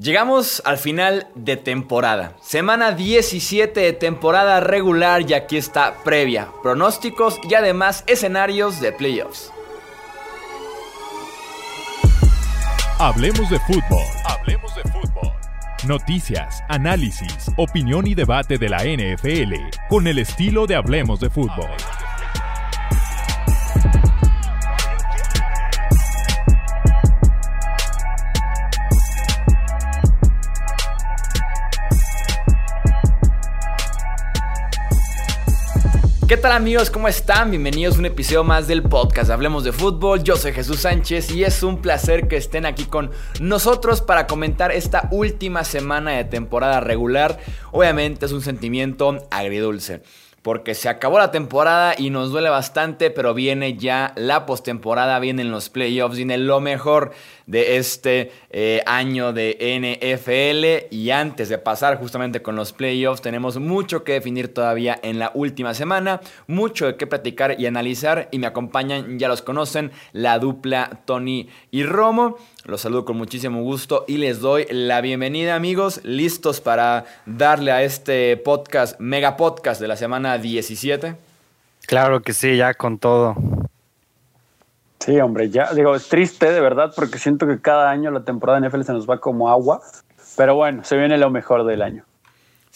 Llegamos al final de temporada. Semana 17 de temporada regular y aquí está previa, pronósticos y además escenarios de playoffs. Hablemos de fútbol. Hablemos de fútbol. Noticias, análisis, opinión y debate de la NFL con el estilo de Hablemos de fútbol. ¿Qué tal amigos? ¿Cómo están? Bienvenidos a un episodio más del podcast Hablemos de Fútbol. Yo soy Jesús Sánchez y es un placer que estén aquí con nosotros para comentar esta última semana de temporada regular. Obviamente es un sentimiento agridulce porque se acabó la temporada y nos duele bastante, pero viene ya la postemporada, vienen los playoffs, viene lo mejor de este eh, año de NFL y antes de pasar justamente con los playoffs tenemos mucho que definir todavía en la última semana, mucho de qué platicar y analizar y me acompañan, ya los conocen, la dupla Tony y Romo. Los saludo con muchísimo gusto y les doy la bienvenida amigos, listos para darle a este podcast, mega podcast de la semana 17. Claro que sí, ya con todo. Sí, hombre, ya digo, es triste de verdad porque siento que cada año la temporada de NFL se nos va como agua, pero bueno, se viene lo mejor del año.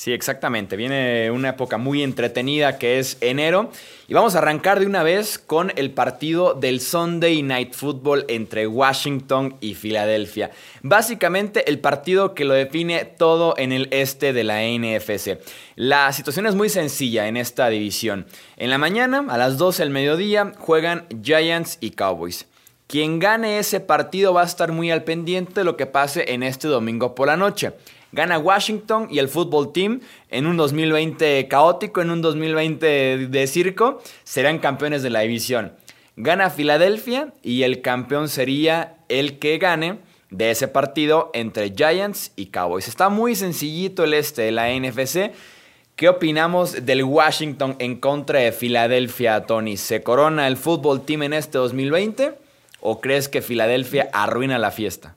Sí, exactamente. Viene una época muy entretenida que es enero. Y vamos a arrancar de una vez con el partido del Sunday Night Football entre Washington y Filadelfia. Básicamente el partido que lo define todo en el este de la NFC. La situación es muy sencilla en esta división. En la mañana, a las 12 del mediodía, juegan Giants y Cowboys. Quien gane ese partido va a estar muy al pendiente de lo que pase en este domingo por la noche. Gana Washington y el fútbol team en un 2020 caótico, en un 2020 de circo, serán campeones de la división. Gana Filadelfia y el campeón sería el que gane de ese partido entre Giants y Cowboys. Está muy sencillito el este de la NFC. ¿Qué opinamos del Washington en contra de Filadelfia, Tony? ¿Se corona el fútbol team en este 2020 o crees que Filadelfia arruina la fiesta?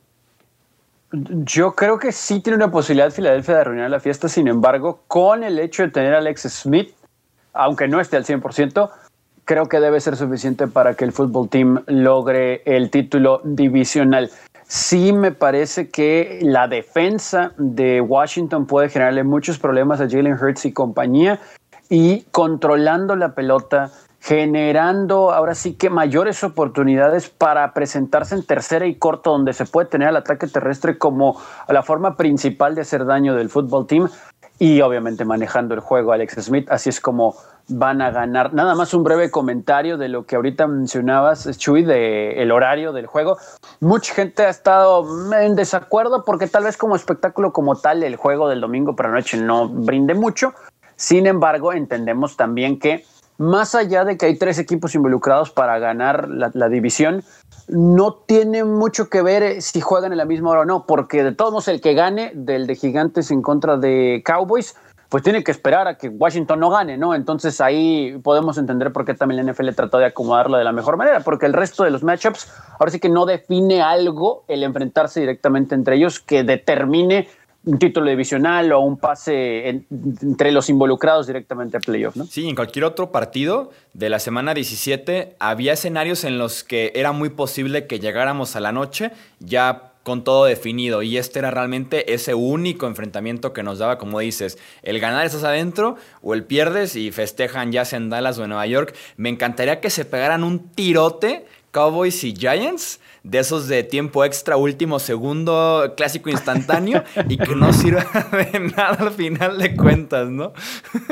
Yo creo que sí tiene una posibilidad Filadelfia de arruinar la fiesta, sin embargo, con el hecho de tener a Alex Smith, aunque no esté al 100%, creo que debe ser suficiente para que el fútbol team logre el título divisional. Sí me parece que la defensa de Washington puede generarle muchos problemas a Jalen Hurts y compañía y controlando la pelota generando ahora sí que mayores oportunidades para presentarse en tercera y corto, donde se puede tener al ataque terrestre como la forma principal de hacer daño del fútbol team y obviamente manejando el juego Alex Smith. Así es como van a ganar. Nada más un breve comentario de lo que ahorita mencionabas, Chuy, de el horario del juego. Mucha gente ha estado en desacuerdo porque tal vez como espectáculo como tal el juego del domingo por la noche no brinde mucho. Sin embargo, entendemos también que más allá de que hay tres equipos involucrados para ganar la, división, no tiene mucho que ver eh, si juegan en la misma hora o no, porque de todos modos el que gane del de Gigantes en contra de Cowboys, pues tiene que esperar a que Washington no gane, ¿no? Entonces ahí podemos entender por qué también la NFL trató de acomodarlo de la mejor manera, porque el resto de los matchups ahora sí que no define algo el enfrentarse directamente entre ellos que determine un título divisional o un pase entre los involucrados directamente a playoff, ¿no? Sí, en cualquier otro partido de la semana 17 había escenarios en los que era muy posible que llegáramos a la noche ya con todo definido y este era realmente ese único enfrentamiento que nos daba, como dices, el ganar estás adentro o el pierdes y festejan ya sea en Dallas o en Nueva York. Me encantaría que se pegaran un tirote Cowboys y Giants de esos de tiempo extra, último segundo, clásico instantáneo y que no sirva de nada al final de cuentas, ¿no?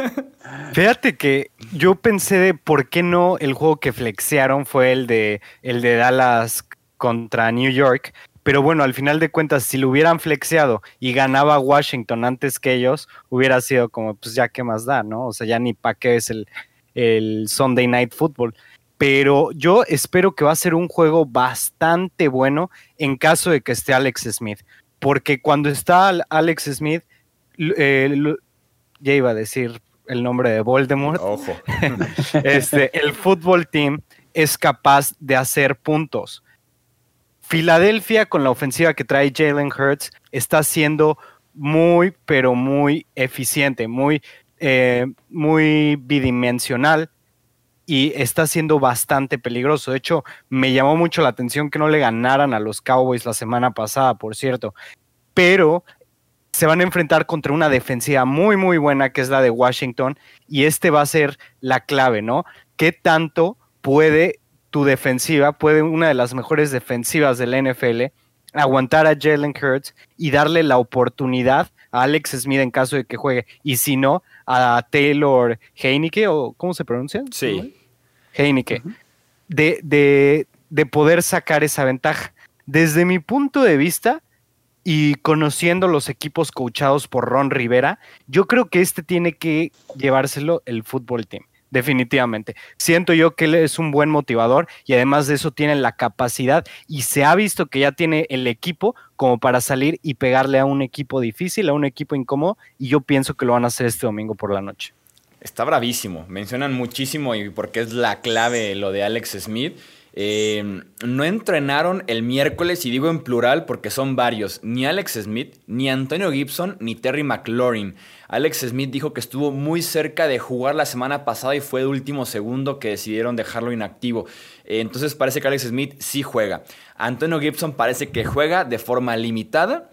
Fíjate que yo pensé de por qué no el juego que flexearon fue el de, el de Dallas contra New York. Pero bueno, al final de cuentas, si lo hubieran flexeado y ganaba Washington antes que ellos, hubiera sido como, pues ya qué más da, ¿no? O sea, ya ni para qué es el, el Sunday Night Football pero yo espero que va a ser un juego bastante bueno en caso de que esté Alex Smith, porque cuando está Alex Smith, eh, ya iba a decir el nombre de Voldemort, Ojo. este, el fútbol team es capaz de hacer puntos. Filadelfia con la ofensiva que trae Jalen Hurts está siendo muy, pero muy eficiente, muy, eh, muy bidimensional y está siendo bastante peligroso. De hecho, me llamó mucho la atención que no le ganaran a los Cowboys la semana pasada, por cierto. Pero se van a enfrentar contra una defensiva muy, muy buena, que es la de Washington, y este va a ser la clave, ¿no? ¿Qué tanto puede tu defensiva, puede una de las mejores defensivas del NFL, aguantar a Jalen Hurts y darle la oportunidad a Alex Smith en caso de que juegue, y si no, a Taylor Heineke, o ¿cómo se pronuncia? Sí. Heineke, de, de, de poder sacar esa ventaja. Desde mi punto de vista, y conociendo los equipos coachados por Ron Rivera, yo creo que este tiene que llevárselo el fútbol team. Definitivamente. Siento yo que él es un buen motivador y además de eso tiene la capacidad y se ha visto que ya tiene el equipo como para salir y pegarle a un equipo difícil, a un equipo incómodo y yo pienso que lo van a hacer este domingo por la noche. Está bravísimo. Mencionan muchísimo y porque es la clave lo de Alex Smith. Eh, no entrenaron el miércoles, y digo en plural porque son varios, ni Alex Smith, ni Antonio Gibson, ni Terry McLaurin. Alex Smith dijo que estuvo muy cerca de jugar la semana pasada y fue de último segundo que decidieron dejarlo inactivo. Entonces parece que Alex Smith sí juega. Antonio Gibson parece que juega de forma limitada.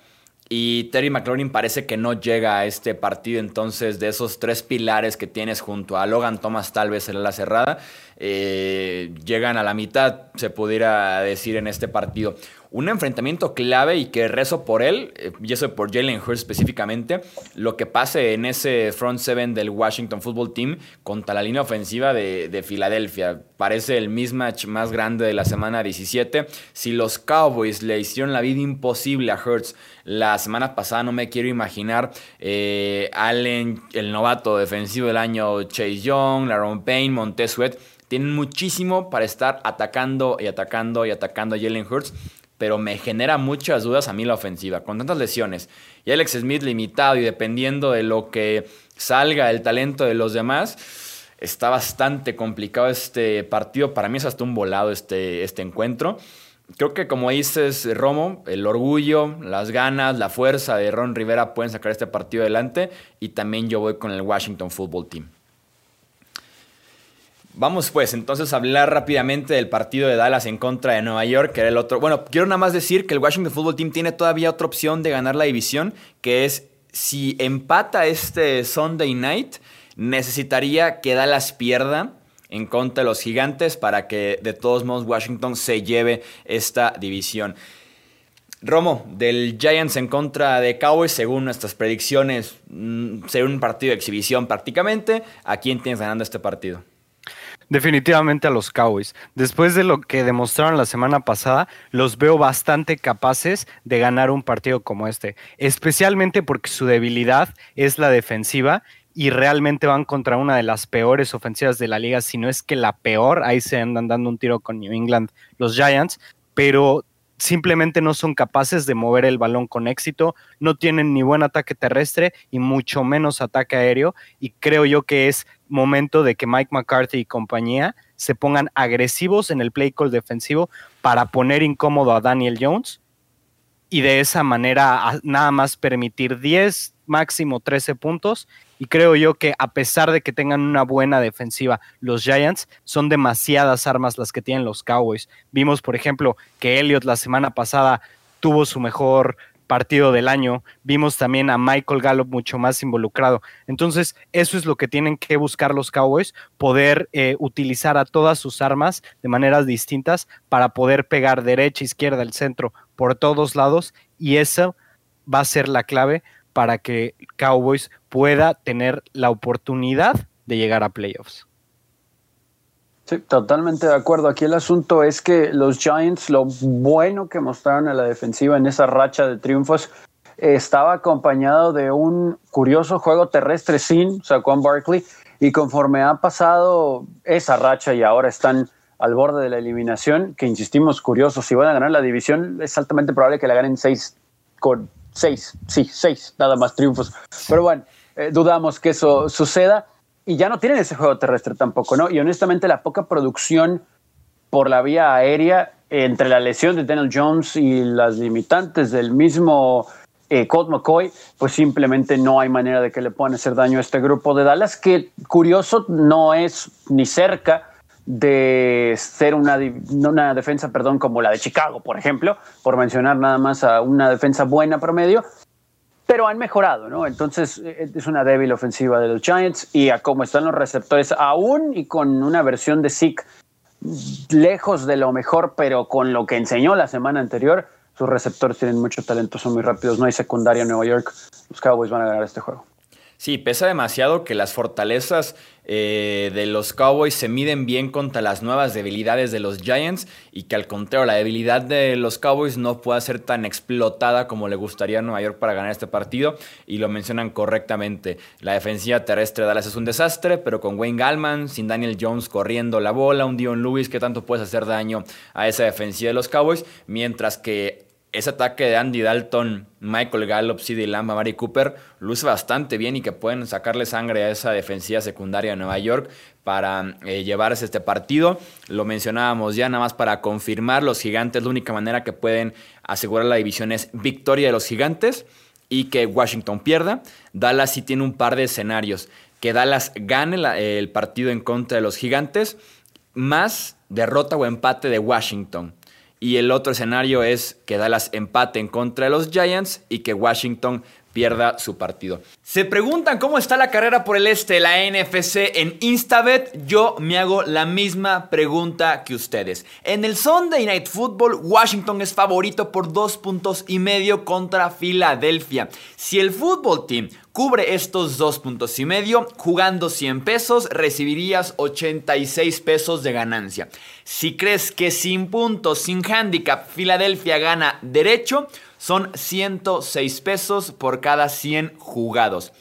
Y Terry McLaurin parece que no llega a este partido, entonces de esos tres pilares que tienes junto a Logan Thomas tal vez en la cerrada, eh, llegan a la mitad, se pudiera decir en este partido un enfrentamiento clave y que rezo por él, eh, y eso por Jalen Hurts específicamente, lo que pase en ese front seven del Washington Football Team contra la línea ofensiva de, de Filadelfia. Parece el mismatch más grande de la semana 17. Si los Cowboys le hicieron la vida imposible a Hurts la semana pasada, no me quiero imaginar eh, Allen, el novato defensivo del año, Chase Young, Laron Payne, Montez Sweat. Tienen muchísimo para estar atacando y atacando y atacando a Jalen Hurts pero me genera muchas dudas a mí la ofensiva, con tantas lesiones. Y Alex Smith limitado y dependiendo de lo que salga el talento de los demás, está bastante complicado este partido. Para mí es hasta un volado este, este encuentro. Creo que como dices, Romo, el orgullo, las ganas, la fuerza de Ron Rivera pueden sacar este partido adelante y también yo voy con el Washington Football Team. Vamos pues entonces a hablar rápidamente del partido de Dallas en contra de Nueva York, que era el otro. Bueno, quiero nada más decir que el Washington Football Team tiene todavía otra opción de ganar la división, que es si empata este Sunday night, necesitaría que Dallas pierda en contra de los gigantes para que de todos modos Washington se lleve esta división. Romo, del Giants en contra de Cowboys, según nuestras predicciones, mm, será un partido de exhibición prácticamente. ¿A quién tienes ganando este partido? Definitivamente a los Cowboys. Después de lo que demostraron la semana pasada, los veo bastante capaces de ganar un partido como este, especialmente porque su debilidad es la defensiva y realmente van contra una de las peores ofensivas de la liga, si no es que la peor, ahí se andan dando un tiro con New England los Giants, pero simplemente no son capaces de mover el balón con éxito, no tienen ni buen ataque terrestre y mucho menos ataque aéreo y creo yo que es momento de que Mike McCarthy y compañía se pongan agresivos en el play call defensivo para poner incómodo a Daniel Jones y de esa manera nada más permitir 10, máximo 13 puntos. Y creo yo que a pesar de que tengan una buena defensiva, los Giants son demasiadas armas las que tienen los Cowboys. Vimos, por ejemplo, que Elliott la semana pasada tuvo su mejor partido del año. Vimos también a Michael Gallup mucho más involucrado. Entonces, eso es lo que tienen que buscar los Cowboys, poder eh, utilizar a todas sus armas de maneras distintas para poder pegar derecha, izquierda, el centro, por todos lados. Y eso va a ser la clave para que Cowboys pueda tener la oportunidad de llegar a playoffs. Sí, totalmente de acuerdo. Aquí el asunto es que los Giants, lo bueno que mostraron en la defensiva en esa racha de triunfos, estaba acompañado de un curioso juego terrestre sin Saquon Barkley. Y conforme ha pasado esa racha y ahora están al borde de la eliminación, que insistimos, curiosos, si van a ganar la división, es altamente probable que la ganen seis con seis, sí, seis, nada más triunfos. Pero bueno, eh, dudamos que eso suceda y ya no tienen ese juego terrestre tampoco, ¿no? Y honestamente la poca producción por la vía aérea entre la lesión de Daniel Jones y las limitantes del mismo eh, Colt McCoy, pues simplemente no hay manera de que le puedan hacer daño a este grupo de Dallas, que curioso no es ni cerca de ser una, una defensa, perdón, como la de Chicago, por ejemplo, por mencionar nada más a una defensa buena promedio, pero han mejorado, ¿no? Entonces eh, es una débil ofensiva de los Giants y a cómo están los receptores, aún y con una versión de Zeke lejos de lo mejor, pero con lo que enseñó la semana anterior, sus receptores tienen mucho talento, son muy rápidos, no hay secundaria en Nueva York, los Cowboys van a ganar este juego. Sí, pesa demasiado que las fortalezas eh, de los Cowboys se miden bien contra las nuevas debilidades de los Giants y que al contrario, la debilidad de los Cowboys no pueda ser tan explotada como le gustaría a Nueva York para ganar este partido y lo mencionan correctamente. La defensiva terrestre de Dallas es un desastre, pero con Wayne Gallman, sin Daniel Jones corriendo la bola, un Dion Lewis, ¿qué tanto puedes hacer daño a esa defensiva de los Cowboys? Mientras que ese ataque de Andy Dalton, Michael Gallup, CD Lamb, Mari Cooper luce bastante bien y que pueden sacarle sangre a esa defensiva secundaria de Nueva York para eh, llevarse este partido. Lo mencionábamos ya, nada más para confirmar, los gigantes, la única manera que pueden asegurar la división es victoria de los gigantes y que Washington pierda. Dallas sí tiene un par de escenarios. Que Dallas gane el partido en contra de los gigantes, más derrota o empate de Washington. Y el otro escenario es que Dallas empate en contra de los Giants y que Washington pierda su partido. Se preguntan cómo está la carrera por el este, la NFC en Instabet. Yo me hago la misma pregunta que ustedes. En el Sunday Night Football, Washington es favorito por dos puntos y medio contra Filadelfia. Si el fútbol team Cubre estos dos puntos y medio, jugando 100 pesos recibirías 86 pesos de ganancia. Si crees que sin puntos, sin handicap, Filadelfia gana derecho, son 106 pesos por cada 100 jugados.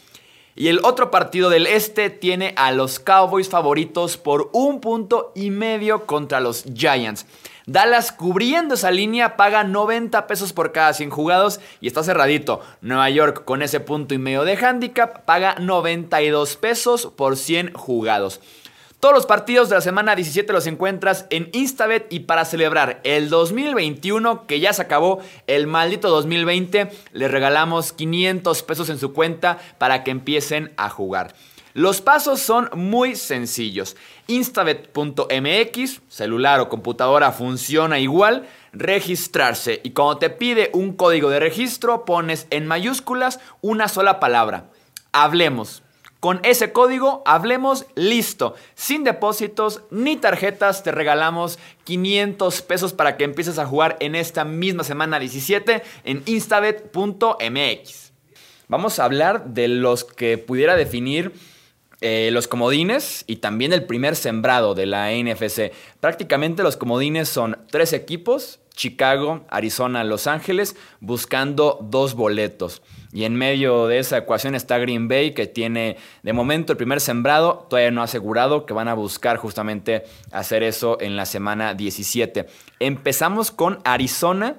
Y el otro partido del este tiene a los Cowboys favoritos por un punto y medio contra los Giants. Dallas cubriendo esa línea paga 90 pesos por cada 100 jugados y está cerradito. Nueva York con ese punto y medio de handicap paga 92 pesos por 100 jugados. Todos los partidos de la semana 17 los encuentras en Instabet y para celebrar el 2021 que ya se acabó, el maldito 2020, les regalamos 500 pesos en su cuenta para que empiecen a jugar. Los pasos son muy sencillos. Instabet.mx, celular o computadora funciona igual, registrarse y cuando te pide un código de registro pones en mayúsculas una sola palabra. Hablemos. Con ese código, hablemos, listo. Sin depósitos ni tarjetas, te regalamos 500 pesos para que empieces a jugar en esta misma semana 17 en instabet.mx. Vamos a hablar de los que pudiera definir eh, los comodines y también el primer sembrado de la NFC. Prácticamente los comodines son tres equipos, Chicago, Arizona, Los Ángeles, buscando dos boletos. Y en medio de esa ecuación está Green Bay, que tiene de momento el primer sembrado, todavía no asegurado, que van a buscar justamente hacer eso en la semana 17. Empezamos con Arizona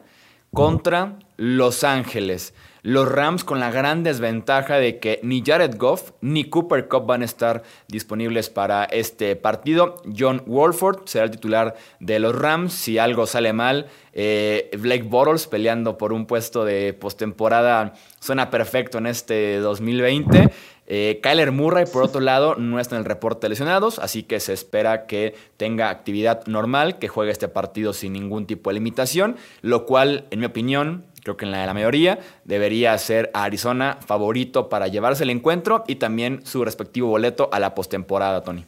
contra Los Ángeles. Los Rams con la gran desventaja de que ni Jared Goff ni Cooper Cup van a estar disponibles para este partido. John Wolford será el titular de los Rams. Si algo sale mal, eh, Blake Bottles peleando por un puesto de postemporada suena perfecto en este 2020. Eh, Kyler Murray, por otro lado, no está en el reporte de lesionados, así que se espera que tenga actividad normal, que juegue este partido sin ningún tipo de limitación, lo cual, en mi opinión, creo que en la de la mayoría, debería ser Arizona favorito para llevarse el encuentro y también su respectivo boleto a la postemporada, Tony.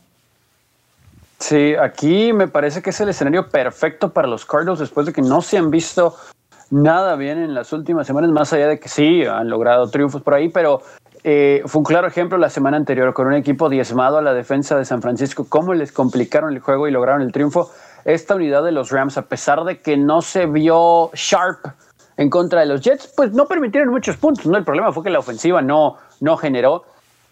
Sí, aquí me parece que es el escenario perfecto para los Cardinals después de que no se han visto nada bien en las últimas semanas, más allá de que sí han logrado triunfos por ahí, pero eh, fue un claro ejemplo la semana anterior con un equipo diezmado a la defensa de San Francisco, cómo les complicaron el juego y lograron el triunfo. Esta unidad de los Rams, a pesar de que no se vio sharp en contra de los Jets, pues no permitieron muchos puntos. ¿no? El problema fue que la ofensiva no, no generó.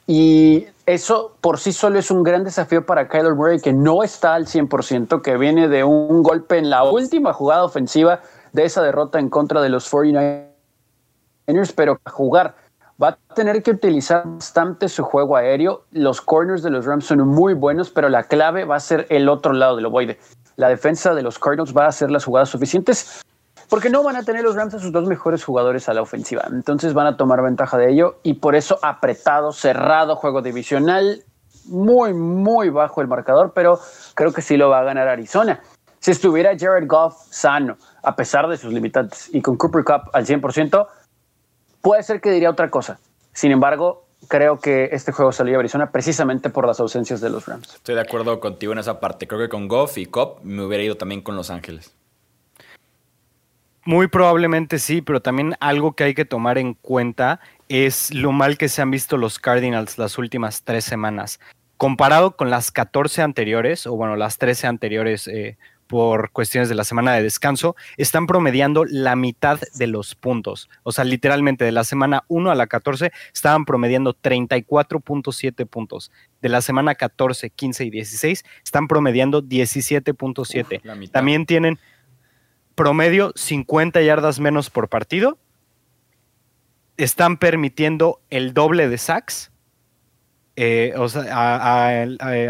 Y eso por sí solo es un gran desafío para Kyler Murray, que no está al 100%, que viene de un golpe en la última jugada ofensiva de esa derrota en contra de los 49ers, pero para jugar va a tener que utilizar bastante su juego aéreo. Los corners de los Rams son muy buenos, pero la clave va a ser el otro lado del ovoide la defensa de los Cardinals va a hacer las jugadas suficientes porque no van a tener los Rams a sus dos mejores jugadores a la ofensiva. Entonces van a tomar ventaja de ello y por eso apretado, cerrado, juego divisional, muy, muy bajo el marcador, pero creo que sí lo va a ganar Arizona. Si estuviera Jared Goff sano, a pesar de sus limitantes, y con Cooper Cup al 100%, puede ser que diría otra cosa. Sin embargo, creo que este juego salió a Arizona precisamente por las ausencias de los Rams. Estoy de acuerdo contigo en esa parte. Creo que con Goff y Cup me hubiera ido también con Los Ángeles. Muy probablemente sí, pero también algo que hay que tomar en cuenta es lo mal que se han visto los Cardinals las últimas tres semanas. Comparado con las 14 anteriores, o bueno, las 13 anteriores eh, por cuestiones de la semana de descanso, están promediando la mitad de los puntos. O sea, literalmente de la semana 1 a la 14 estaban promediando 34.7 puntos. De la semana 14, 15 y 16 están promediando 17.7. También tienen promedio 50 yardas menos por partido. Están permitiendo el doble de sacks eh, a,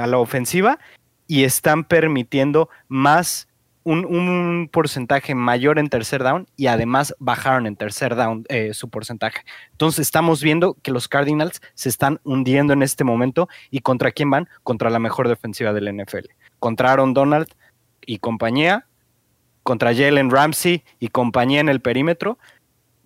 la ofensiva y están permitiendo más un, porcentaje mayor en tercer down y además bajaron en tercer down eh, su porcentaje. Entonces estamos viendo que los Cardinals se están hundiendo en este momento y contra quién van? Contra la mejor defensiva del NFL. Contra Aaron Donald y compañía contra Jalen Ramsey y compañía en el perímetro,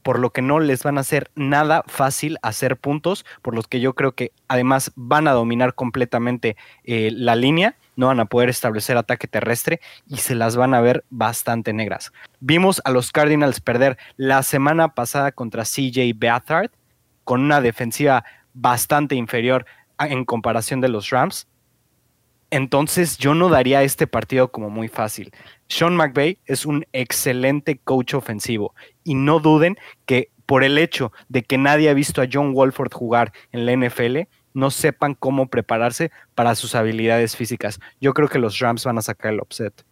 por lo que no les van a hacer nada fácil hacer puntos, por los que yo creo que además van a dominar completamente eh, la línea, no van a poder establecer ataque terrestre y se las van a ver bastante negras. Vimos a los Cardinals perder la semana pasada contra CJ Beathard con una defensiva bastante inferior en comparación de los Rams. Entonces yo no daría este partido como muy fácil. Sean McVay es un excelente coach ofensivo y no duden que por el hecho de que nadie ha visto a John Wolford jugar en la NFL, no sepan cómo prepararse para sus habilidades físicas. Yo creo que los Rams van a sacar el upset.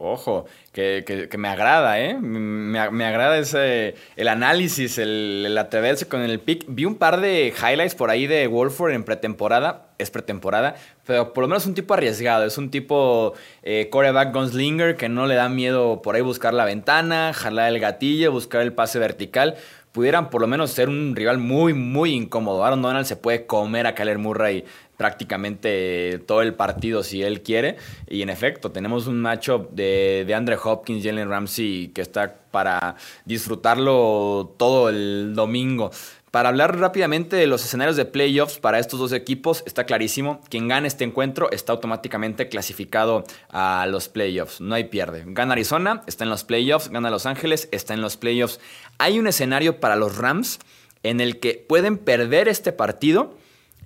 Ojo, que, me agrada, ¿eh? Me, agrada ese, el análisis, el, atreverse con el pick. Vi un par de highlights por ahí de Wolford en pretemporada. Es pretemporada, pero por lo menos un tipo arriesgado. Es un tipo eh, coreback gunslinger que no le da miedo por ahí buscar la ventana, jalar el gatillo, buscar el pase vertical pudieran por lo menos ser un rival muy, muy incómodo. Aaron Donald se puede comer a Kyler Murray prácticamente todo el partido si él quiere. Y en efecto, tenemos un matchup de, de Andre Hopkins, Jalen Ramsey, que está para disfrutarlo todo el domingo. Para hablar rápidamente de los escenarios de playoffs para estos dos equipos, está clarísimo, quien gane este encuentro está automáticamente clasificado a los playoffs, no hay pierde. Gana Arizona, está en los playoffs, gana Los Ángeles, está en los playoffs. Hay un escenario para los Rams en el que pueden perder este partido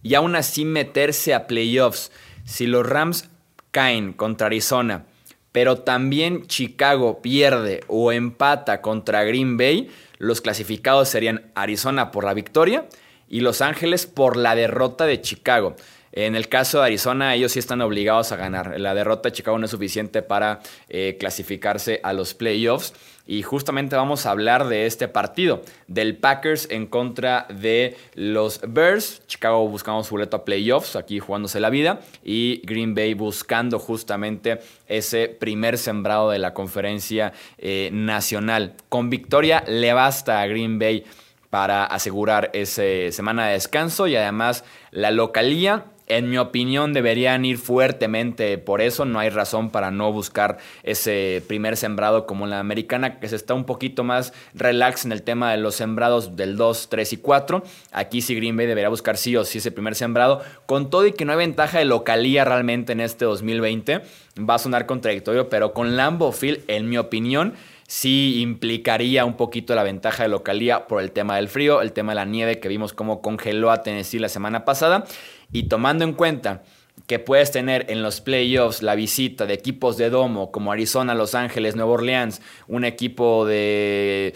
y aún así meterse a playoffs. Si los Rams caen contra Arizona, pero también Chicago pierde o empata contra Green Bay, los clasificados serían Arizona por la victoria y Los Ángeles por la derrota de Chicago. En el caso de Arizona, ellos sí están obligados a ganar. La derrota de Chicago no es suficiente para eh, clasificarse a los playoffs. Y justamente vamos a hablar de este partido, del Packers en contra de los Bears. Chicago buscando su boleto a playoffs, aquí jugándose la vida. Y Green Bay buscando justamente ese primer sembrado de la conferencia eh, nacional. Con victoria le basta a Green Bay para asegurar esa semana de descanso y además la localía en mi opinión, deberían ir fuertemente por eso. No hay razón para no buscar ese primer sembrado como la americana, que se está un poquito más relax en el tema de los sembrados del 2, 3 y 4. Aquí sí Green Bay debería buscar sí o sí ese primer sembrado. Con todo y que no hay ventaja de localía realmente en este 2020, va a sonar contradictorio, pero con Lambo Field, en mi opinión, sí implicaría un poquito la ventaja de localía por el tema del frío, el tema de la nieve que vimos cómo congeló a Tennessee la semana pasada. Y tomando en cuenta que puedes tener en los playoffs la visita de equipos de domo como Arizona, Los Ángeles, Nueva Orleans, un equipo de,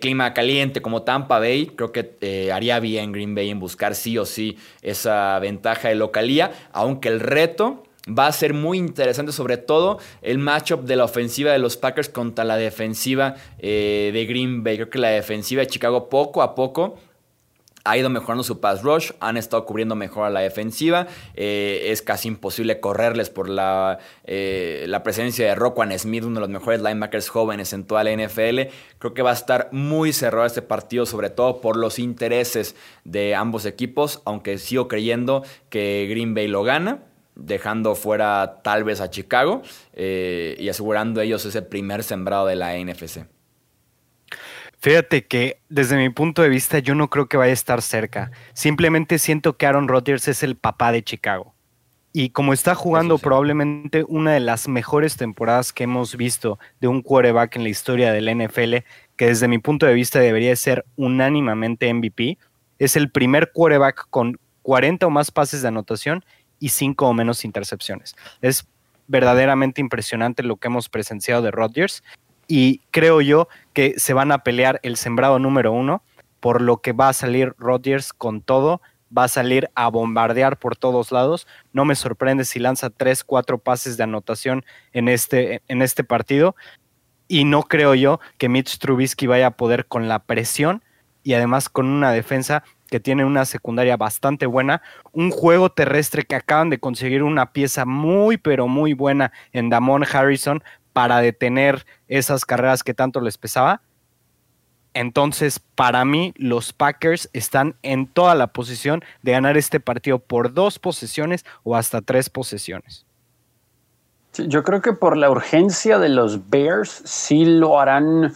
clima caliente como Tampa Bay, creo que eh, haría bien Green Bay en buscar sí o sí esa ventaja de localía, aunque el reto va a ser muy interesante, sobre todo el matchup de la ofensiva de los Packers contra la defensiva eh, de Green Bay. Creo que la defensiva de Chicago poco a poco ha ido mejorando su pass rush, han estado cubriendo mejor a la defensiva, eh, es casi imposible correrles por la, eh, la presencia de Roquan Smith, uno de los mejores linebackers jóvenes en toda la NFL. Creo que va a estar muy cerrado este partido, sobre todo por los intereses de ambos equipos, aunque sigo creyendo que Green Bay lo gana dejando fuera tal vez a Chicago eh, y asegurando ellos ese primer sembrado de la NFC. Fíjate que desde mi punto de vista yo no creo que vaya a estar cerca. Simplemente siento que Aaron Rodgers es el papá de Chicago. Y como está jugando probablemente una de las mejores temporadas que hemos visto de un quarterback en la historia del NFL, que desde mi punto de vista debería ser unánimamente MVP, es el primer quarterback con 40 o más pases de anotación y 5 o menos intercepciones. Es verdaderamente impresionante lo que hemos presenciado de Rodgers y creo yo que se van a pelear el sembrado número uno, por lo que va a salir Rodgers con todo, va a salir a bombardear por todos lados. No me sorprende si lanza tres, cuatro pases de anotación en este, en este partido. Y no creo yo que Mitch Trubisky vaya a poder con la presión y además con una defensa que tiene una secundaria bastante buena, un juego terrestre que acaban de conseguir una pieza muy pero muy buena en Damon Harrison para detener esas carreras que tanto les pesaba. Entonces, para mí, los Packers están en toda la posición de ganar este partido por dos posesiones o hasta tres posesiones. yo creo que por la urgencia de los Bears sí lo harán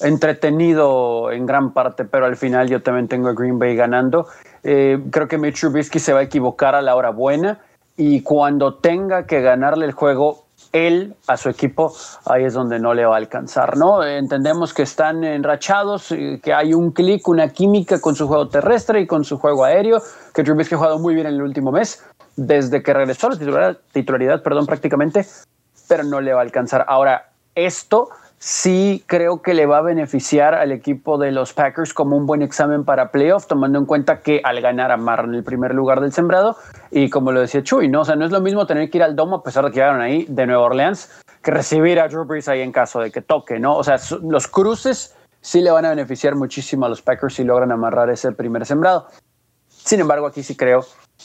entretenido en gran parte, pero al final yo también tengo a Green Bay ganando. Eh, creo que Mitch Trubisky se va a equivocar a la hora buena y cuando tenga que ganarle el juego él a su equipo, ahí es donde no le va a alcanzar, ¿no? Entendemos que están enrachados, que hay un clic, una química con su juego terrestre y con su juego aéreo, que Trubisky ha jugado muy bien en el último mes, desde que regresó a la titularidad, titularidad perdón, prácticamente, pero no le va a alcanzar. Ahora, esto sí creo que le va a beneficiar al equipo de los Packers como un buen examen para playoff, tomando en cuenta que al ganar a Mar en el primer lugar del sembrado, y como lo decía Chuy, ¿no? O sea, no es lo mismo tener que ir al domo a pesar de que llegaron ahí de Nueva Orleans, que recibir a Drew Brees ahí en caso de que toque, ¿no? O sea, los cruces sí le van a beneficiar muchísimo a los Packers si logran amarrar ese primer sembrado. Sin embargo, aquí sí creo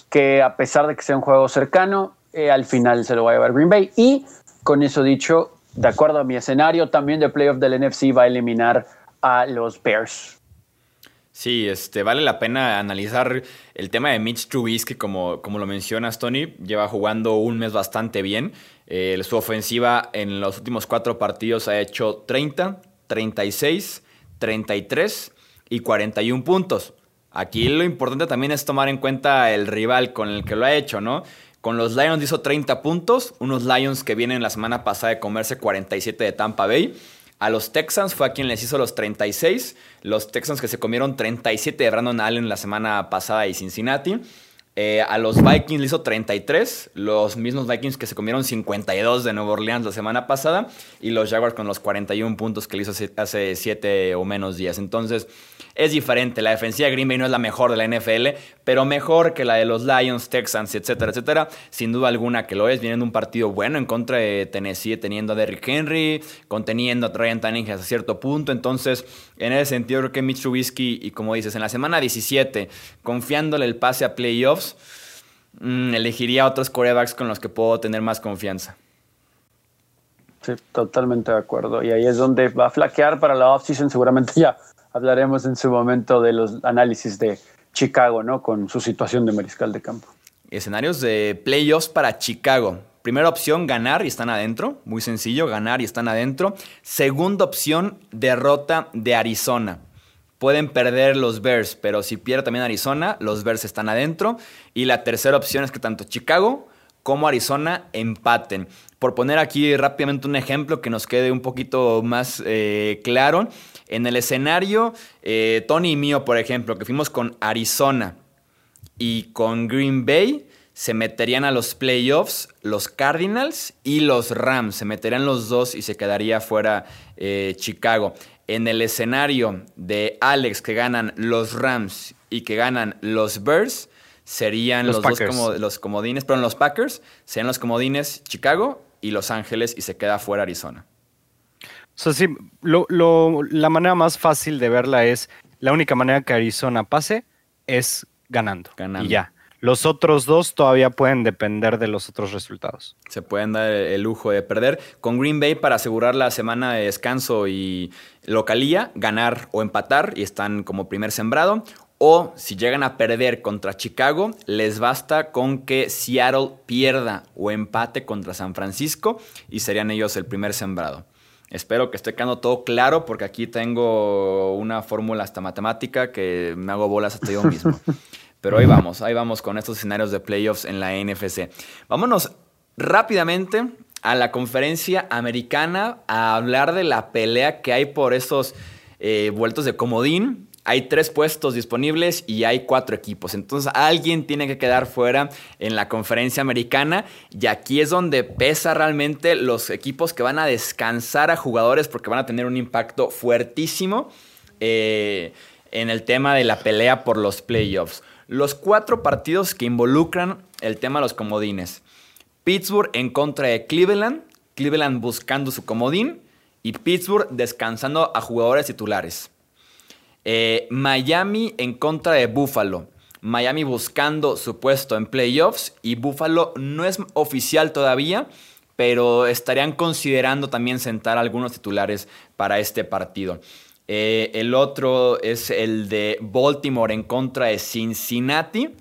que a pesar de que sea un juego cercano, eh, al final se lo va a llevar Green Bay. Y con eso dicho, de acuerdo a mi escenario, también de playoff del NFC va a eliminar a los Bears. Sí, este, vale la pena analizar el tema de Mitch Trubisky, como, como lo mencionas, Tony. Lleva jugando un mes bastante bien. Eh, su ofensiva en los últimos cuatro partidos ha hecho 30, 36, 33 y 41 puntos. Aquí lo importante también es tomar en cuenta el rival con el que lo ha hecho, ¿no? Con los Lions hizo 30 puntos, unos Lions que vienen la semana pasada de comerse 47 de Tampa Bay. A los Texans fue a quien les hizo los 36. Los Texans que se comieron 37 de Brandon Allen la semana pasada y Cincinnati. Eh, a los Vikings le hizo 33, los mismos Vikings que se comieron 52 de Nueva Orleans la semana pasada, y los Jaguars con los 41 puntos que le hizo hace 7 o menos días. Entonces, es diferente. La defensiva de Green Bay no es la mejor de la NFL, pero mejor que la de los Lions, Texans, etcétera, etcétera. Sin duda alguna que lo es. Vienen un partido bueno en contra de Tennessee, teniendo a Derrick Henry, conteniendo a Ryan Tannehill hasta cierto punto. Entonces, en ese sentido, creo que Mitch Trubisky, y como dices, en la semana 17, confiándole el pase a playoffs, mm, elegiría otros corebacks con los que puedo tener más confianza. Sí, totalmente de acuerdo. Y ahí es donde va a flaquear para la offseason. Seguramente ya hablaremos en su momento de los análisis de Chicago, ¿no? Con su situación de mariscal de campo. Escenarios de playoffs para Chicago. Primera opción, ganar y están adentro. Muy sencillo, ganar y están adentro. Segunda opción, derrota de Arizona. Pueden perder los Bears, pero si pierde también Arizona, los Bears están adentro. Y la tercera opción es que tanto Chicago como Arizona empaten. Por poner aquí rápidamente un ejemplo que nos quede un poquito más eh, claro. En el escenario, eh, Tony y mío, por ejemplo, que fuimos con Arizona y con Green Bay, se meterían a los playoffs los Cardinals y los Rams. Se meterían los dos y se quedaría fuera eh, Chicago. En el escenario de Alex que ganan los Rams y que ganan los Bears, serían los, dos como, los comodines, pero en los Packers serían los comodines Chicago y Los Ángeles y se queda fuera Arizona. O sea, sí, lo, la manera más fácil de verla es la única manera que Arizona pase es ganando. Y ya. Los otros dos todavía pueden depender de los otros resultados. Se pueden dar el lujo de perder. Con Green Bay para asegurar la semana de descanso y localía, ganar o empatar y están como primer sembrado. O si llegan a perder contra Chicago, les basta con que Seattle pierda o empate contra San Francisco y serían ellos el primer sembrado. Espero que esté quedando todo claro porque aquí tengo una fórmula hasta matemática que me hago bolas hasta yo mismo. Pero ahí vamos, ahí vamos con estos escenarios de playoffs en la NFC. Vámonos rápidamente a la conferencia americana a hablar de la pelea que hay por estos eh, vueltos de comodín. Hay tres puestos disponibles y hay cuatro equipos. Entonces alguien tiene que quedar fuera en la conferencia americana. Y aquí es donde pesa realmente los equipos que van a descansar a jugadores porque van a tener un impacto fuertísimo eh, en el tema de la pelea por los playoffs. Los cuatro partidos que involucran el tema de los comodines. Pittsburgh en contra de Cleveland, Cleveland buscando su comodín y Pittsburgh descansando a jugadores titulares. Eh, Miami en contra de Buffalo. Miami buscando su puesto en playoffs y Buffalo no es oficial todavía, pero estarían considerando también sentar algunos titulares para este partido. Eh, el otro es el de Baltimore en contra de Cincinnati.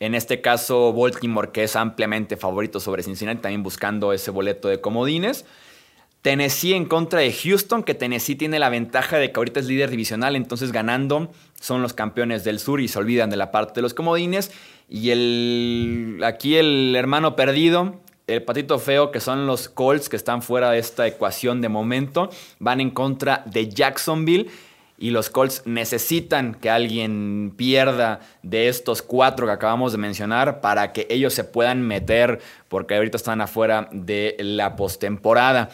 En este caso, Baltimore, que es ampliamente favorito sobre Cincinnati, también buscando ese boleto de comodines. Tennessee en contra de Houston, que Tennessee tiene la ventaja de que ahorita es líder divisional, entonces ganando son los campeones del sur y se olvidan de la parte de los comodines. Y el, aquí el hermano perdido, el patito feo, que son los Colts, que están fuera de esta ecuación de momento, van en contra de Jacksonville. Y los Colts necesitan que alguien pierda de estos cuatro que acabamos de mencionar para que ellos se puedan meter, porque ahorita están afuera de la postemporada.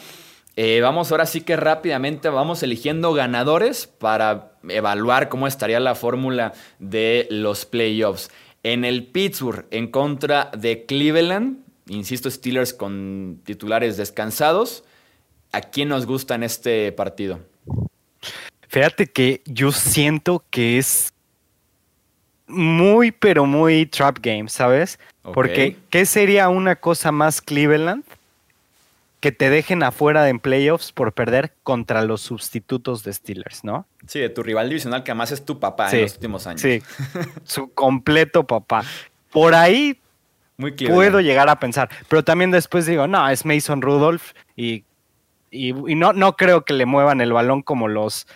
Eh, vamos ahora sí que rápidamente vamos eligiendo ganadores para evaluar cómo estaría la fórmula de los playoffs. En el Pittsburgh en contra de Cleveland, insisto, Steelers con titulares descansados. ¿A quién nos gusta en este partido? Fíjate que yo siento que es muy, pero muy trap game, ¿sabes? Porque, ¿qué sería una cosa más Cleveland que te dejen afuera en playoffs por perder contra los sustitutos de Steelers, ¿no? Sí, de tu rival divisional que además es tu papá en los últimos años. Sí, su completo papá. Por ahí Puedo llegar a pensar, pero también después digo, no, es Mason Rudolph y, y, no, no creo que le muevan el balón como los,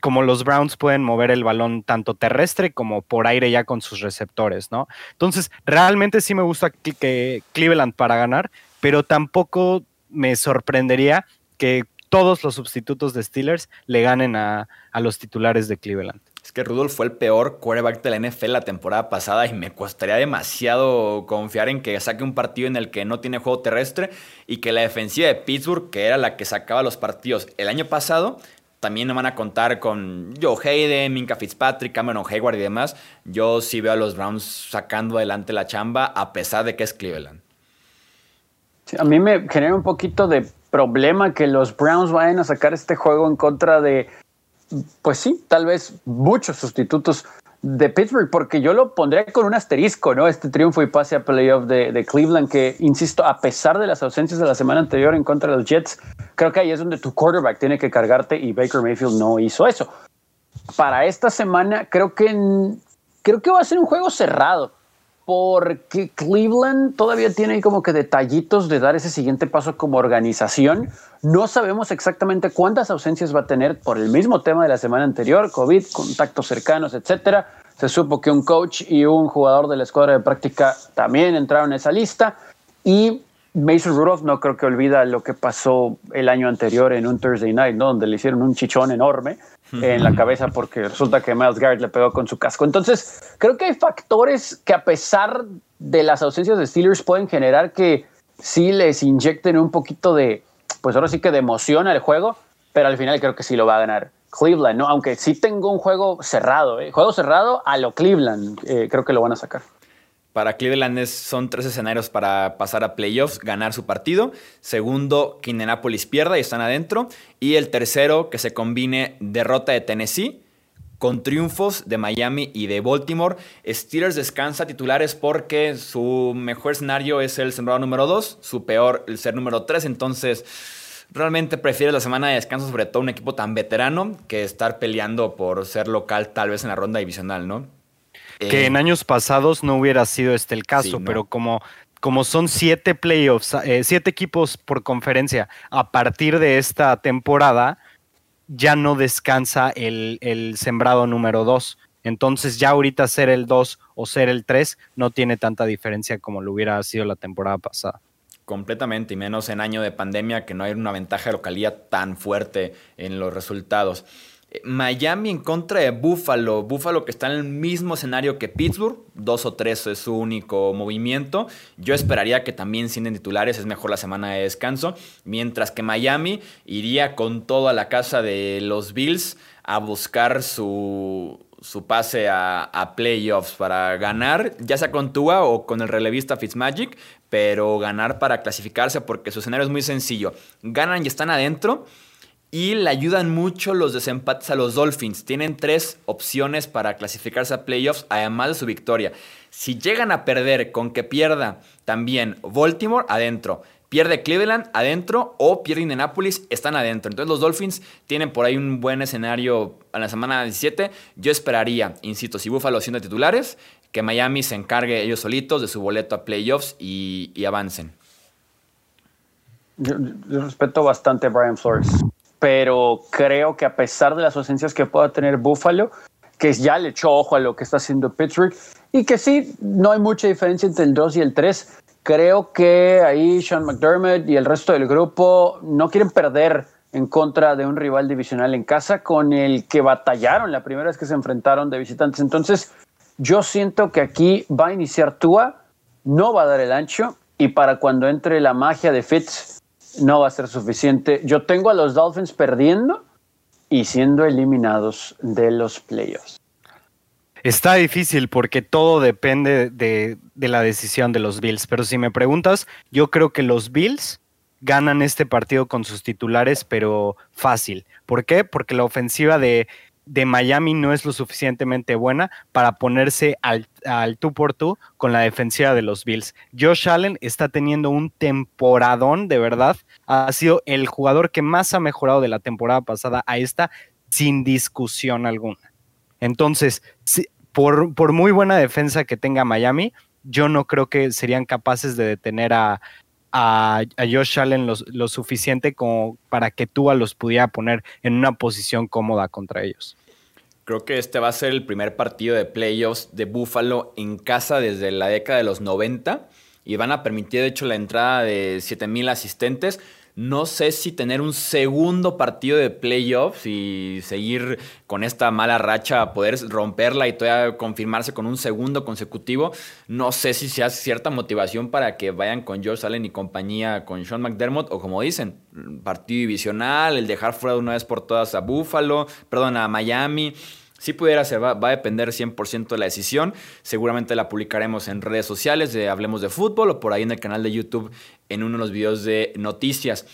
como los Browns pueden mover el balón tanto terrestre como por aire ya con sus receptores, ¿no? Entonces, realmente sí me gusta que Cleveland para ganar, pero tampoco me sorprendería que todos los sustitutos de Steelers le ganen a, a los titulares de Cleveland. Es que Rudolph fue el peor quarterback de la NFL la temporada pasada y me costaría demasiado confiar en que saque un partido en el que no tiene juego terrestre y que la defensiva de Pittsburgh, que era la que sacaba los partidos el año pasado, también no van a contar con Joe Hayden, Minka Fitzpatrick, Cameron Hayward y demás. Yo sí veo a los Browns sacando adelante la chamba a pesar de que es Cleveland. A mí me genera un poquito de problema que los Browns vayan a sacar este juego en contra de pues sí, tal vez muchos sustitutos de Pittsburgh, porque yo lo pondría con un asterisco, ¿no? Este triunfo y pase a playoff de, Cleveland, que, insisto, a pesar de las ausencias de la semana anterior en contra de los Jets, creo que ahí es donde tu quarterback tiene que cargarte y Baker Mayfield no hizo eso. Para esta semana, creo que, creo que va a ser un juego cerrado porque Cleveland todavía tiene como que detallitos de dar ese siguiente paso como organización. No sabemos exactamente cuántas ausencias va a tener por el mismo tema de la semana anterior, COVID, contactos cercanos, etcétera. Se supo que un coach y un jugador de la escuadra de práctica también entraron en esa lista y Mason Rudolph no creo que olvida lo que pasó el año anterior en un Thursday Night, ¿no? donde le hicieron un chichón enorme en la cabeza porque resulta que Miles Garrett le pegó con su casco. Entonces, creo que hay factores que a pesar de las ausencias de Steelers pueden generar que sí les inyecten un poquito de, pues ahora sí que de emoción al juego, pero al final creo que sí lo va a ganar Cleveland, ¿no? Aunque sí tengo un juego cerrado, ¿eh? juego cerrado a lo Cleveland, eh, creo que lo van a sacar. Para Cleveland son tres escenarios para pasar a playoffs, ganar su partido. Segundo, que Indianapolis pierda y están adentro. Y el tercero, que se combine derrota de Tennessee con triunfos de Miami y de Baltimore. Steelers descansa titulares porque su mejor escenario es el sembrado número 2, su peor el ser número 3, entonces realmente prefiere la semana de descanso, sobre todo un equipo tan veterano, que estar peleando por ser local tal vez en la ronda divisional, ¿no? Que en eh, años pasados no hubiera sido este el caso, pero como, como son siete playoffs, eh, siete equipos por conferencia a partir de esta temporada, ya no descansa el, el sembrado número dos. Entonces ya ahorita ser el 2 o ser el 3 no tiene tanta diferencia como lo hubiera sido la temporada pasada completamente, y menos en año de pandemia, que no hay una ventaja de localidad tan fuerte en los resultados. Miami en contra de Buffalo. Buffalo que está en el mismo escenario que Pittsburgh. Dos o tres es su único movimiento. Yo esperaría que también sienten titulares. Es mejor la semana de descanso. Mientras que Miami iría con todo a la casa de los Bills a buscar su, su pase a, a, playoffs para ganar, ya sea con Tua o con el relevista Fitzmagic, pero ganar para clasificarse porque su escenario es muy sencillo. Ganan y están adentro y le ayudan mucho los desempates a los Dolphins. Tienen tres opciones para clasificarse a playoffs, además de su victoria. Si llegan a perder con que pierda también Baltimore adentro, pierde Cleveland adentro o pierde Indianapolis, están adentro. Entonces los Dolphins tienen por ahí un buen escenario en la semana 17. Yo esperaría, insisto, si Buffalo siendo titulares, que Miami se encargue ellos solitos de su boleto a playoffs y, avancen. Yo, respeto bastante a Brian Flores, pero creo que a pesar de las ausencias que pueda tener Buffalo, que ya le echó ojo a lo que está haciendo Pittsburgh y que sí, no hay mucha diferencia entre el 2 y el 3. Creo que ahí Sean McDermott y el resto del grupo no quieren perder en contra de un rival divisional en casa con el que batallaron la primera vez que se enfrentaron de visitantes. Entonces, yo siento que aquí va a iniciar Tua, no va a dar el ancho y para cuando entre la magia de Fitz no va a ser suficiente. Yo tengo a los Dolphins perdiendo y siendo eliminados de los playoffs. Está difícil porque todo depende de, la decisión de los Bills, pero si me preguntas, yo creo que los Bills ganan este partido con sus titulares, pero fácil. ¿Por qué? Porque la ofensiva de de Miami no es lo suficientemente buena para ponerse al, al tú por tú con la defensiva de los Bills. Josh Allen está teniendo un temporadón, de verdad. Ha sido el jugador que más ha mejorado de la temporada pasada a esta, sin discusión alguna. Entonces, por, por muy buena defensa que tenga Miami, yo no creo que serían capaces de detener a, a, Josh Allen lo, suficiente como para que Tua los pudiera poner en una posición cómoda contra ellos. Creo que este va a ser el primer partido de playoffs de Buffalo en casa desde la década de los 90 y van a permitir de hecho la entrada de 7000 asistentes. No sé si tener un segundo partido de playoffs y seguir con esta mala racha, poder romperla y todavía confirmarse con un segundo consecutivo. No sé si se hace cierta motivación para que vayan con George Allen y compañía con Sean McDermott o como dicen, partido divisional, el dejar fuera de una vez por todas a Buffalo, perdón, a Miami. Si pudiera ser, va, va, a depender 100% de la decisión. Seguramente la publicaremos en redes sociales de Hablemos de Fútbol o por ahí en el canal de YouTube en uno de los videos de noticias.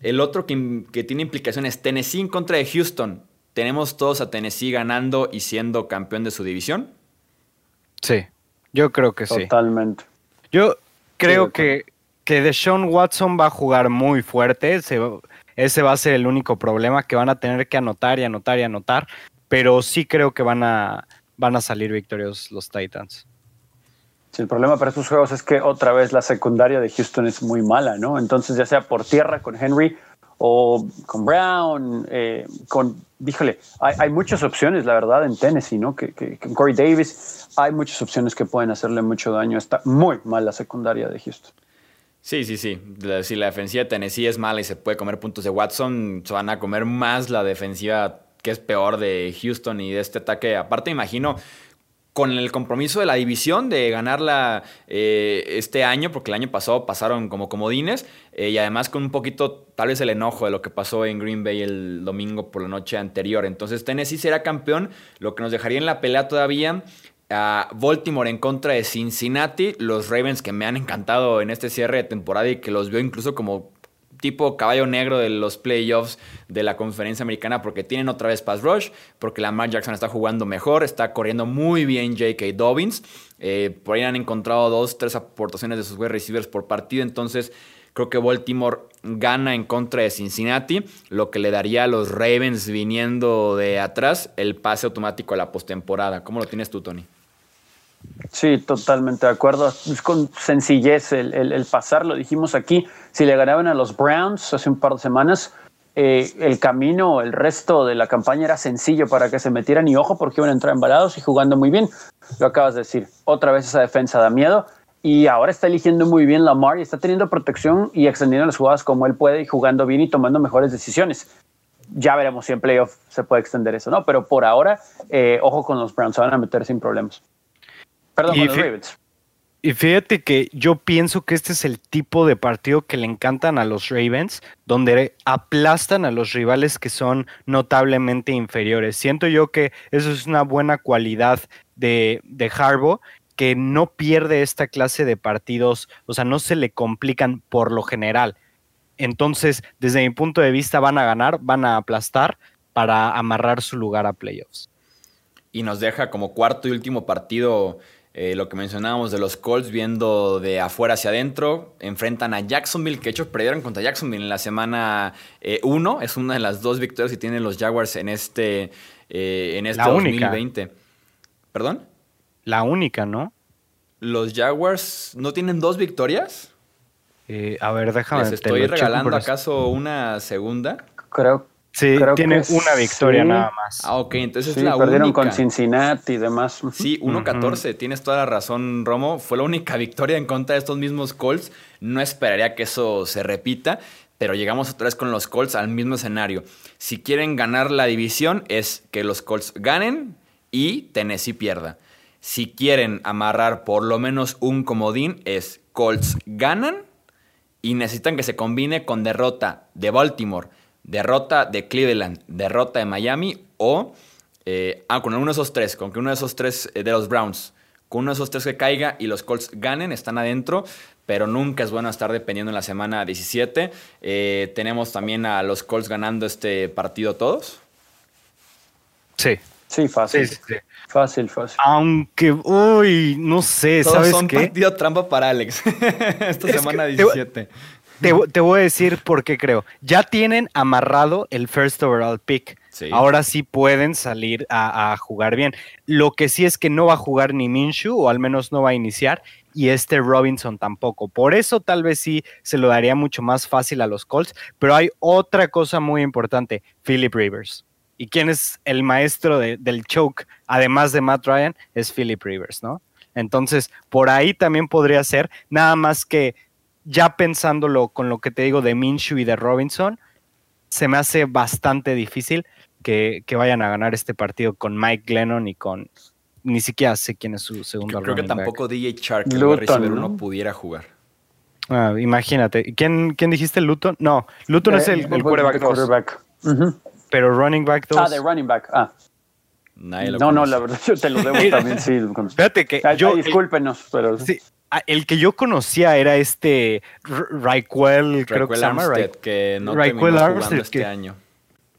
El otro que, que tiene implicaciones, Tennessee en contra de Houston. ¿Tenemos todos a Tennessee ganando y siendo campeón de su división? Sí, yo creo que sí. Totalmente. Yo creo que, que Deshaun Watson va a jugar muy fuerte. ese va a ser el único problema que van a tener que anotar y anotar y anotar pero sí creo que van a, van a salir victoriosos los Titans. Sí, el problema para estos juegos es que otra vez la secundaria de Houston es muy mala, ¿no? Entonces, ya sea por tierra con Henry o con Brown, eh, con, díjole, hay, muchas opciones, la verdad, en Tennessee, ¿no? Que, que, con Corey Davis hay muchas opciones que pueden hacerle mucho daño. Está muy mal la secundaria de Houston. Sí, sí, sí. Si la defensiva de Tennessee es mala y se puede comer puntos de Watson, se van a comer más la defensiva que es peor de Houston y de este ataque. Aparte, imagino con el compromiso de la división de ganarla eh, este año, porque el año pasado pasaron como comodines, eh, y además con un poquito, tal vez el enojo de lo que pasó en Green Bay el domingo por la noche anterior. Entonces Tennessee será campeón, lo que nos dejaría en la pelea todavía a Baltimore en contra de Cincinnati, los Ravens que me han encantado en este cierre de temporada y que los veo incluso como tipo caballo negro de los playoffs de la conferencia americana porque tienen otra vez pass rush, porque Lamar Jackson está jugando mejor, está corriendo muy bien J.K. Dobbins. Eh, por ahí han encontrado dos, tres aportaciones de sus wide receivers por partido. Entonces, creo que Baltimore gana en contra de Cincinnati, lo que le daría a los Ravens viniendo de atrás el pase automático a la postemporada. ¿Cómo lo tienes tú, Tony? Sí, totalmente de acuerdo. Es con sencillez el, pasar, lo dijimos aquí. Si le ganaban a los Browns hace un par de semanas, eh, el camino, el resto de la campaña era sencillo para que se metieran y ojo porque iban a entrar embalados y jugando muy bien. Lo acabas de decir. Otra vez esa defensa da miedo y ahora está eligiendo muy bien Lamar y está teniendo protección y extendiendo las jugadas como él puede y jugando bien y tomando mejores decisiones. Ya veremos si en playoff se puede extender eso, ¿no? Pero por ahora, eh, ojo con los Browns, se van a meter sin problemas. Perdón, y, Ravens. y fíjate que yo pienso que este es el tipo de partido que le encantan a los Ravens, donde aplastan a los rivales que son notablemente inferiores. Siento yo que eso es una buena cualidad de, de Harbaugh que no pierde esta clase de partidos, o sea, no se le complican por lo general. Entonces, desde mi punto de vista, van a ganar, van a aplastar para amarrar su lugar a playoffs. Y nos deja como cuarto y último partido eh, lo que mencionábamos de los Colts viendo de afuera hacia adentro, enfrentan a Jacksonville, que de hecho perdieron contra Jacksonville en la semana 1. Eh, es una de las dos victorias que tienen los Jaguars en este, eh, en este 2020. ¿Perdón? La única, ¿no? ¿Los Jaguars no tienen dos victorias? a ver, déjame. ¿Les estoy regalando acaso una segunda? Creo Sí, tiene una victoria nada más. Ah, ok, entonces es la perdieron con Cincinnati y demás. Sí, 1-14, tienes toda la razón, Romo. Fue la única victoria en contra de estos mismos Colts. No esperaría que eso se repita, pero llegamos otra vez con los Colts al mismo escenario. Si quieren ganar la división, es que los Colts ganen y Tennessee pierda. Si quieren amarrar por lo menos un comodín, es Colts ganan y necesitan que se combine con derrota de Baltimore derrota de Cleveland, derrota de Miami o eh, ah, con uno de esos tres, con que uno de esos tres eh, de los Browns, con uno de esos tres que caiga y los Colts ganen, están adentro, pero nunca es bueno estar dependiendo en la semana 17. Eh, tenemos también a los Colts ganando este partido todos. Sí. Sí, fácil. Fácil, fácil. Aunque, uy, no sé, todos ¿sabes son qué? partido trampa para Alex. Esta semana 17. Te, voy a decir por qué creo. Ya tienen amarrado el first overall pick. Ahora sí pueden salir a, jugar bien. Lo que sí es que no va a jugar ni Minshew, o al menos no va a iniciar, y este Robinson tampoco. Por eso tal vez sí se lo daría mucho más fácil a los Colts. Pero hay otra cosa muy importante: Philip Rivers. ¿Y quién es el maestro del choke? Además de Matt Ryan, es Philip Rivers, ¿no? Entonces, por ahí también podría ser, nada más que ya pensándolo con lo que te digo de Minshew y de Robinson, se me hace bastante difícil que, vayan a ganar este partido con Mike Glennon y con. Ni siquiera sé quién es su segundo Creo que tampoco DJ Shark, el ¿no? pudiera jugar. Ah, imagínate. ¿Quién, ¿Quién dijiste Luton? No, Luton es el, el quarterback Pero running back 2. Ah, de running back. Ah. No, no, la verdad, yo te lo debo también, sí. Espérate que yo... discúlpenos, pero... Sí, Ah, el que yo conocía era este Raquel, creo que se llama, que no jugando este año.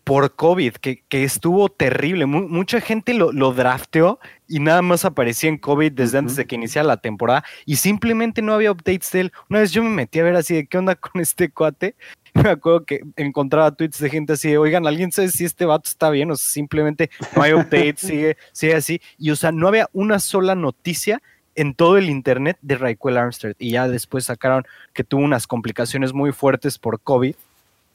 Por COVID, que, estuvo terrible. mucha gente lo, lo, drafteó y nada más aparecía en COVID desde antes de que iniciara la temporada y simplemente no había updates de él. Una vez yo me metí a ver así de qué onda con este cuate. Me acuerdo que encontraba tweets de gente así de, oigan, ¿alguien sabe si este vato está bien? O sea, simplemente no hay updates, sigue, sigue así. Y o sea, no había una sola noticia en todo el internet de Raquel Armstead y ya después sacaron que tuvo unas complicaciones muy fuertes por COVID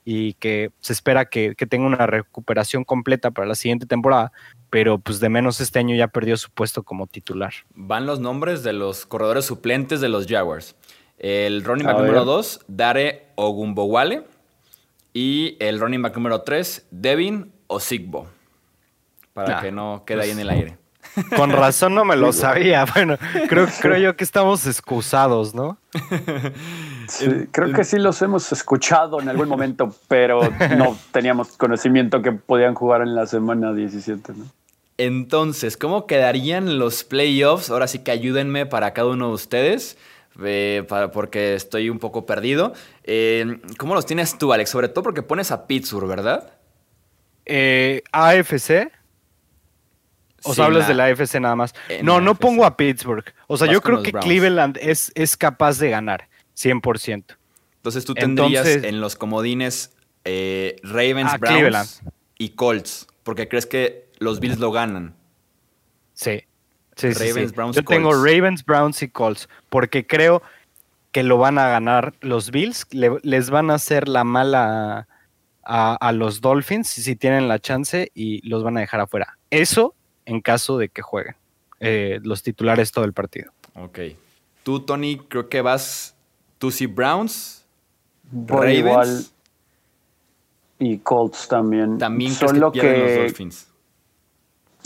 y que se espera que, tenga una recuperación completa para la siguiente temporada, pero pues de menos este año ya perdió su puesto como titular. Van los nombres de los corredores suplentes de los Jaguars. El running back número 2, Dare Ogumbowale. Y el running back número 3, Devin Osigbo. Para ah, que no quede ahí en el pues, aire. Con razón no me lo sabía. Bueno, creo, creo yo que estamos excusados, ¿no? creo que sí los hemos escuchado en algún momento, pero no teníamos conocimiento que podían jugar en la semana 17, ¿no? Entonces, ¿cómo quedarían los playoffs? Ahora sí que ayúdenme para cada uno de ustedes. Eh, porque estoy un poco perdido. Eh, ¿Cómo los tienes tú, Alex? Sobre todo porque pones a Pittsburgh, ¿verdad? Eh, AFC. ¿O sea, hablas de la AFC nada más? No, no pongo a Pittsburgh. O sea, yo creo que Cleveland es, es capaz de ganar, 100%. Entonces tú tendrías en los comodines Ravens, Browns y Colts, porque crees que los Bills lo ganan. Sí. Ravens, Browns, Yo tengo Ravens, Browns y Colts, porque creo que lo van a ganar los Bills, les van a hacer la mala a, los Dolphins si tienen la chance y los van a dejar afuera. Eso en caso de que jueguen eh, los titulares todo el partido. Ok. Tú, Tony, creo que vas tú sí Browns, Ravens. y Colts también. También que, que los Dolphins.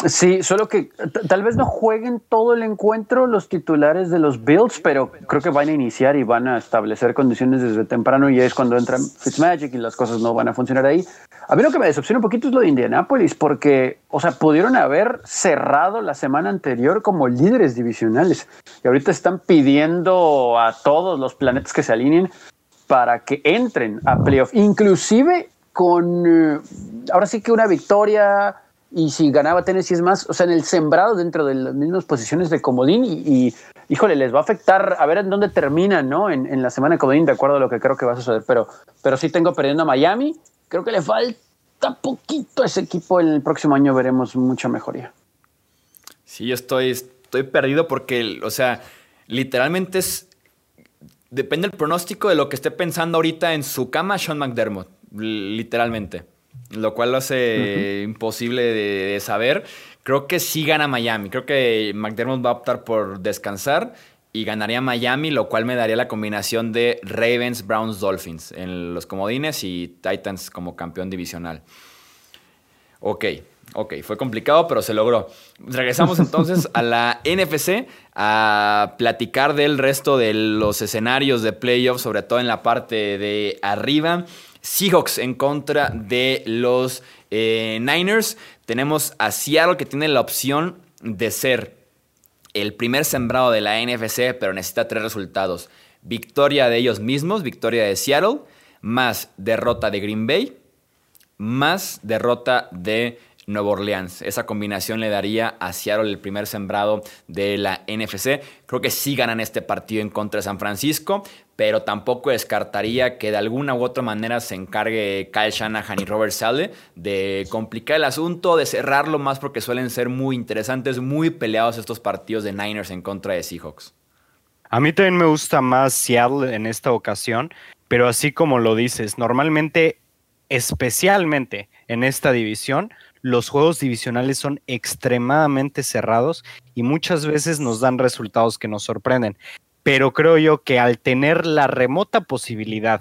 Sí, solo que tal vez no jueguen todo el encuentro los titulares de los Bills, pero creo que van a iniciar y van a establecer condiciones desde temprano y es cuando entra Fitzmagic y las cosas no van a funcionar ahí. A mí lo que me decepciona un poquito es lo de Indianapolis, porque, o sea, pudieron haber cerrado la semana anterior como líderes divisionales y ahorita están pidiendo a todos los planetas que se alineen para que entren a playoff, inclusive con, eh, ahora sí que una victoria y si ganaba Tennessee es más, o sea, en el sembrado dentro de las mismas posiciones de comodín y, híjole, les va a afectar a ver en dónde terminan, ¿no? En, la semana comodín, de acuerdo a lo que creo que va a suceder, pero, pero sí tengo perdiendo a Miami, creo que le falta poquito a ese equipo, el próximo año veremos mucha mejoría. Sí, yo estoy, estoy perdido porque, o sea, literalmente es, depende el pronóstico de lo que esté pensando ahorita en su cama Sean McDermott, literalmente lo cual lo hace imposible de, saber. Creo que sí gana Miami. Creo que McDermott va a optar por descansar y ganaría Miami, lo cual me daría la combinación de Ravens, Browns, Dolphins en los comodines y Titans como campeón divisional. Ok, ok, fue complicado, pero se logró. Regresamos entonces a la NFC a platicar del resto de los escenarios de playoffs, sobre todo en la parte de arriba. Seahawks en contra de los eh, Niners. Tenemos a Seattle que tiene la opción de ser el primer sembrado de la NFC, pero necesita tres resultados. Victoria de ellos mismos, victoria de Seattle, más derrota de Green Bay, más derrota de Nueva Orleans. Esa combinación le daría a Seattle el primer sembrado de la NFC. Creo que sí ganan este partido en contra de San Francisco, pero tampoco descartaría que de alguna u otra manera se encargue Kyle Shanahan y Robert Sale de complicar el asunto, de cerrarlo más porque suelen ser muy interesantes, muy peleados estos partidos de Niners en contra de Seahawks. A mí también me gusta más Seattle en esta ocasión, pero así como lo dices, normalmente, especialmente en esta división, los juegos divisionales son extremadamente cerrados y muchas veces nos dan resultados que nos sorprenden. Pero creo yo que al tener la remota posibilidad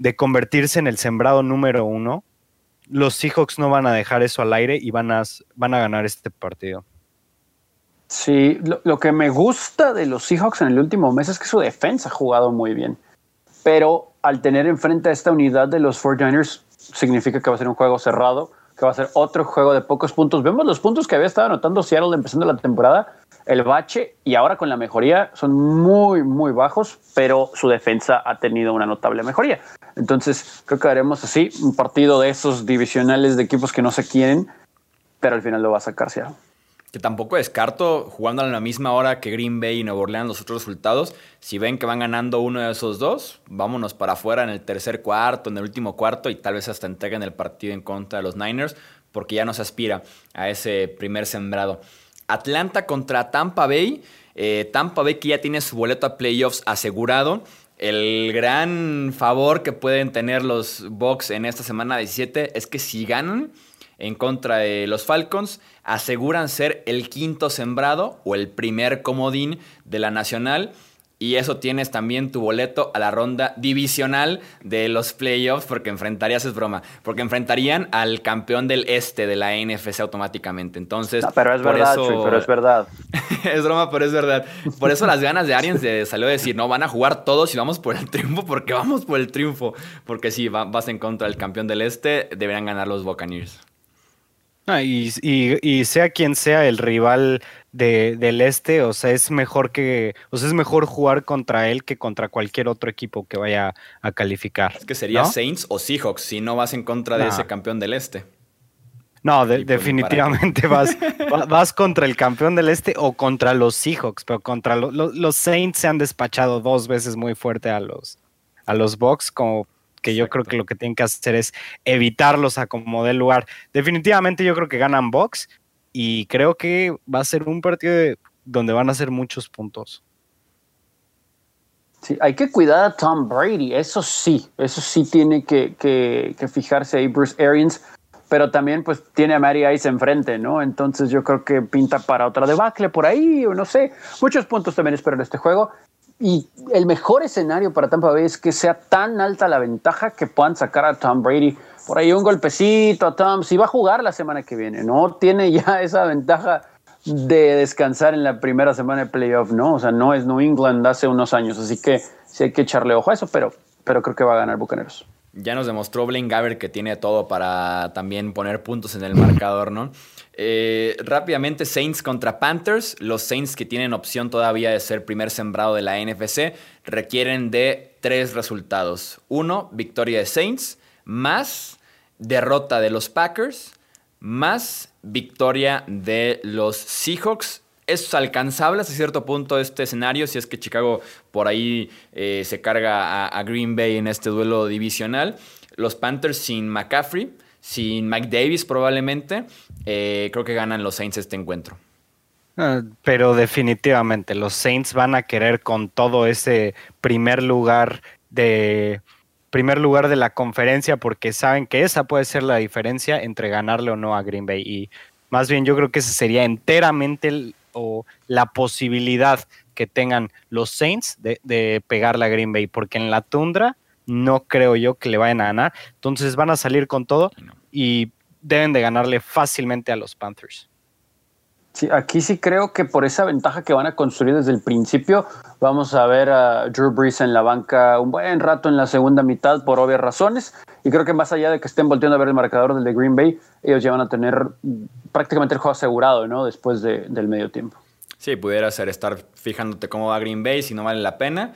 de convertirse en el sembrado número uno, los Seahawks no van a dejar eso al aire y van a, van a ganar este partido. Sí, lo, que me gusta de los Seahawks en el último mes es que su defensa ha jugado muy bien. Pero al tener enfrente a esta unidad de los 49ers, significa que va a ser un juego cerrado que va a ser otro juego de pocos puntos. Vemos los puntos que había estado anotando Seattle empezando la temporada, el bache y ahora con la mejoría son muy, muy bajos, pero su defensa ha tenido una notable mejoría. Entonces, creo que haremos así un partido de esos divisionales de equipos que no se quieren, pero al final lo va a sacar Seattle que tampoco descarto, jugando a la misma hora que Green Bay y Nueva Orleans los otros resultados, si ven que van ganando uno de esos dos, vámonos para afuera en el tercer cuarto, en el último cuarto y tal vez hasta entreguen el partido en contra de los Niners, porque ya no se aspira a ese primer sembrado. Atlanta contra Tampa Bay. Eh, Tampa Bay que ya tiene su boleto a playoffs asegurado. El gran favor que pueden tener los Bucks en esta semana 17 es que si ganan, en contra de los Falcons, aseguran ser el quinto sembrado o el primer comodín de la Nacional. Y eso tienes también tu boleto a la ronda divisional de los playoffs, porque enfrentarías, es broma, porque enfrentarían al campeón del este de la NFC automáticamente. Entonces, pero es verdad, pero es verdad. es broma, pero es verdad. Por eso las ganas de Arians de salió a decir, no, van a jugar todos y vamos por el triunfo, porque vamos por el triunfo. Porque si vas en contra del campeón del este, deberían ganar los Buccaneers. Ah, y, sea quien sea el rival del este, o sea, es mejor que, o sea, es mejor jugar contra él que contra cualquier otro equipo que vaya a calificar. Es que sería Saints o Seahawks si no vas en contra de ese campeón del este. No, definitivamente vas, vas contra el campeón del este o contra los Seahawks, pero contra los Saints se han despachado dos veces muy fuerte a los, a los Bucks como que yo creo que lo que tienen que hacer es evitarlos a como del lugar. Definitivamente yo creo que ganan box y creo que va a ser un partido donde van a ser muchos puntos. Sí, hay que cuidar a Tom Brady, eso sí, eso sí tiene que, que, fijarse ahí Bruce Arians, pero también pues tiene a Mary Ice enfrente, ¿no? Entonces yo creo que pinta para otra debacle por ahí, o no sé, muchos puntos también espero en este juego. Y el mejor escenario para Tampa Bay es que sea tan alta la ventaja que puedan sacar a Tom Brady por ahí un golpecito a Tom. Si va a jugar la semana que viene, no tiene ya esa ventaja de descansar en la primera semana de playoff, ¿no? O sea, no es New England hace unos años, así que sí hay que echarle ojo a eso, pero, pero creo que va a ganar Bucaneros. Ya nos demostró Blaine Gabbert que tiene todo para también poner puntos en el marcador, ¿no? Eh, rápidamente, Saints contra Panthers. Los Saints que tienen opción todavía de ser primer sembrado de la NFC requieren de tres resultados. Uno, victoria de Saints, más derrota de los Packers, más victoria de los Seahawks. Es alcanzable hasta cierto punto este escenario si es que Chicago por ahí eh, se carga a Green Bay en este duelo divisional. Los Panthers sin McCaffrey sin Mike Davis probablemente, eh, creo que ganan los Saints este encuentro. Ah, pero definitivamente los Saints van a querer con todo ese primer lugar de primer lugar de la conferencia porque saben que esa puede ser la diferencia entre ganarle o no a Green Bay y más bien yo creo que esa sería enteramente o la posibilidad que tengan los Saints de, de pegarle a Green Bay porque en la tundra no creo yo que le vayan a ganar. Entonces van a salir con todo y deben de ganarle fácilmente a los Panthers. Sí, aquí sí creo que por esa ventaja que van a construir desde el principio, vamos a ver a Drew Brees en la banca un buen rato en la segunda mitad por obvias razones. Y creo que más allá de que estén volteando a ver el marcador del de Green Bay, ellos ya van a tener prácticamente el juego asegurado, ¿no? Después del medio tiempo. Sí, pudiera ser estar fijándote cómo va Green Bay, si no vale la pena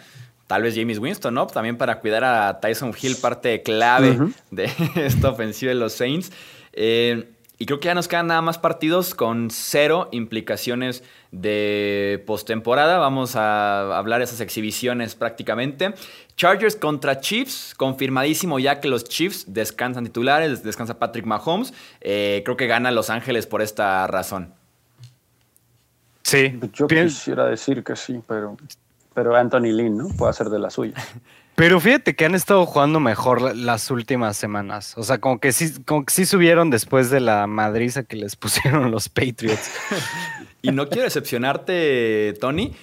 tal vez James Winston, ¿no? También para cuidar a Tyson Hill, parte clave de esta ofensiva de los Saints. Eh, y creo que ya nos quedan nada más partidos con cero implicaciones de postemporada. Vamos a hablar de esas exhibiciones prácticamente. Chargers contra Chiefs, confirmadísimo ya que los Chiefs descansan titulares, descansa Patrick Mahomes. Eh, creo que gana Los Ángeles por esta razón. Sí, yo quisiera decir que sí, pero pero Anthony Lynn, ¿no? Puede hacer de la suya. Pero fíjate que han estado jugando mejor las últimas semanas. O sea, como que sí, como que sí subieron después de la madriza que les pusieron los Patriots. y no quiero decepcionarte, Tony.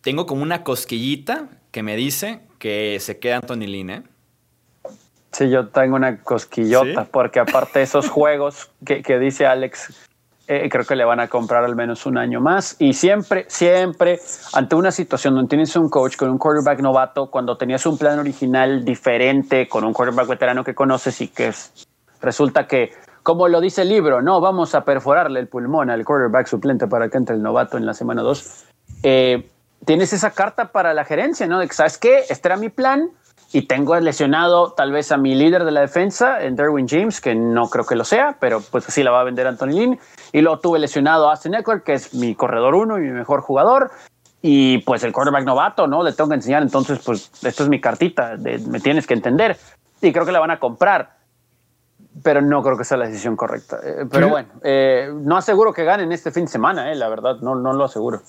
Tengo como una cosquillita que me dice que se queda Anthony Lynn, ¿eh? Sí, yo tengo una cosquillota, porque aparte de esos juegos que, que dice Alex eh, creo que le van a comprar al menos un año más. Y siempre, siempre, ante una situación donde tienes un coach con un quarterback novato, cuando tenías un plan original diferente, con un quarterback veterano que conoces y que resulta que, como lo dice el libro, no, vamos a perforarle el pulmón al quarterback suplente para que entre el novato en la semana 2. Eh, tienes esa carta para la gerencia, ¿no? De que, ¿sabes qué? Este era mi plan y tengo lesionado tal vez a mi líder de la defensa, en Derwin James, que no creo que lo sea, pero pues así la va a vender Anthony Lynn. Y luego tuve lesionado a Austin Eckler, que es mi corredor uno y mi mejor jugador. Y pues el quarterback novato, ¿no? Le tengo que enseñar. Entonces, pues esto es mi cartita, me tienes que entender. Y creo que la van a comprar. Pero no creo que sea la decisión correcta. Eh, pero bueno, eh, no aseguro que ganen este fin de semana, eh, la verdad, no, no lo aseguro.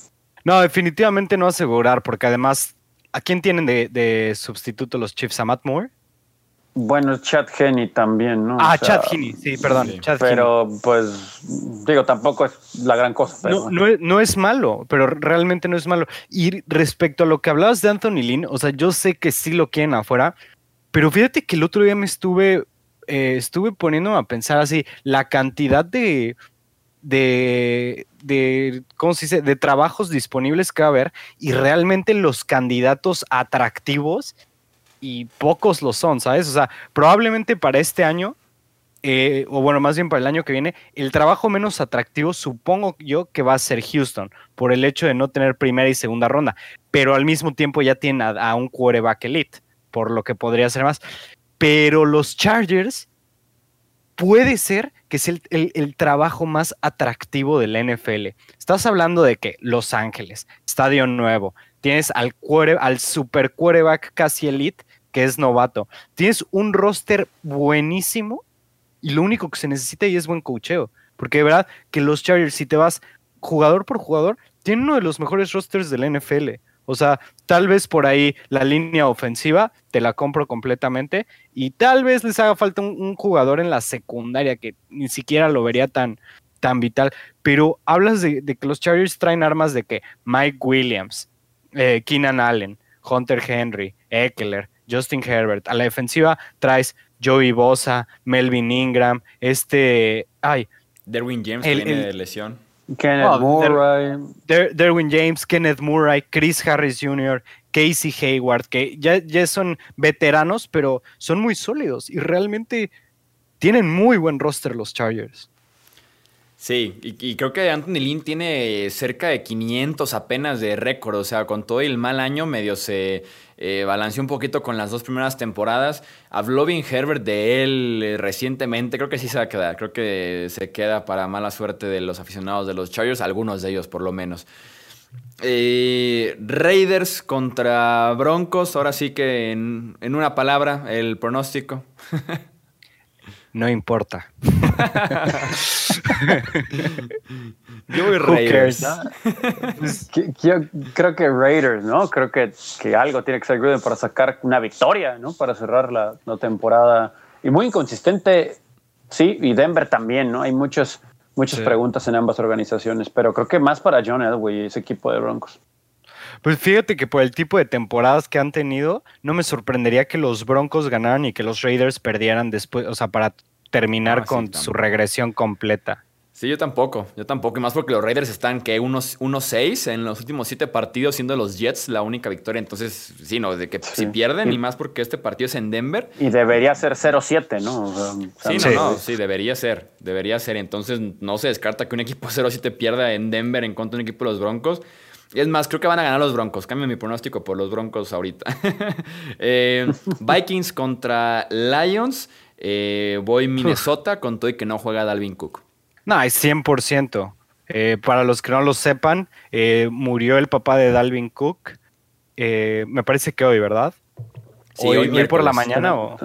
No, definitivamente no asegurar, porque además ¿A quién tienen de, sustituto los Chiefs? ¿A Matt Moore? Bueno, Chad Henney también, ¿no? Ah, Chad Henney, sí, perdón. pero, pues, digo, tampoco es la gran cosa. no, no, es, no, es, malo, pero realmente no es malo. Y respecto a lo que hablabas de Anthony Lynn, o sea, yo sé que sí lo quieren afuera, pero fíjate que el otro día me estuve, eh, estuve poniendo a pensar así, la cantidad de, de, de, ¿cómo se dice?, de trabajos disponibles que va a haber y realmente los candidatos atractivos y pocos lo son, ¿sabes? O sea, probablemente para este año eh, o bueno, más bien para el año que viene, el trabajo menos atractivo supongo yo que va a ser Houston, por el hecho de no tener primera y segunda ronda, pero al mismo tiempo ya tiene a, un quarterback elite, por lo que podría ser más. Pero los Chargers puede ser que es el, trabajo más atractivo del NFL. Estás hablando de que Los Ángeles, estadio nuevo, tienes al, super quarterback casi elite, que es novato, tienes un roster buenísimo y lo único que se necesita y es buen cocheo. Porque de verdad que los Chargers, si te vas jugador por jugador, tienen uno de los mejores rosters de la NFL. O sea, tal vez por ahí la línea ofensiva te la compro completamente y tal vez les haga falta un, jugador en la secundaria que ni siquiera lo vería tan, tan vital. Pero hablas de, que los Chargers traen armas de que Mike Williams, eh, Keenan Allen, Hunter Henry, Eckler, Justin Herbert. A la defensiva traes Joey Bosa, Melvin Ingram, este, ay. Derwin James el, viene de lesión. Kenneth oh, Murray. Derwin James, Kenneth Murray, Chris Harris Jr., Casey Hayward, que ya, ya son veteranos, pero son muy sólidos y realmente tienen muy buen roster los Chargers. Sí, y, creo que Anthony Lynn tiene cerca de 500 apenas de récord, o sea, con todo el mal año medio se eh, balanceó un poquito con las dos primeras temporadas. Habló bien Herbert de él eh, recientemente, creo que sí se va a quedar, creo que se queda para mala suerte de los aficionados de los Chargers, algunos de ellos por lo menos. Eh, Raiders contra Broncos, ahora sí que en, en una palabra, el pronóstico. no importa. Yo voy Raiders. Pues, yo creo que Raiders, ¿no? Creo que, que algo tiene que ser Gruden para sacar una victoria, ¿no? Para cerrar la, temporada. Y muy inconsistente, sí, y Denver también, ¿no? Hay muchas, muchas preguntas en ambas organizaciones, pero creo que más para John Elway y ese equipo de Broncos. Pues fíjate que por el tipo de temporadas que han tenido, no me sorprendería que los Broncos ganaran y que los Raiders perdieran después, o sea, para terminar ah, con su regresión completa. Sí, yo tampoco, yo tampoco, y más porque los Raiders están que unos 1-6 en los últimos siete partidos, siendo los Jets la única victoria. Entonces, sí, no, de que si pierden, y más porque este partido es en Denver. Y debería ser 0-7, ¿no? sí, no, no, sí, debería ser, debería ser. Entonces, no se descarta que un equipo 0-7 pierda en Denver en contra de un equipo de los Broncos. Es más, creo que van a ganar los Broncos. Cambio mi pronóstico por los Broncos ahorita. Eh, Vikings contra Lions. Eh, voy Minnesota con todo y que no juega Dalvin Cook. No, es 100%. Eh, para los que no lo sepan, murió el papá de Dalvin Cook. me parece que hoy, ¿verdad? Sí, hoy, por la mañana o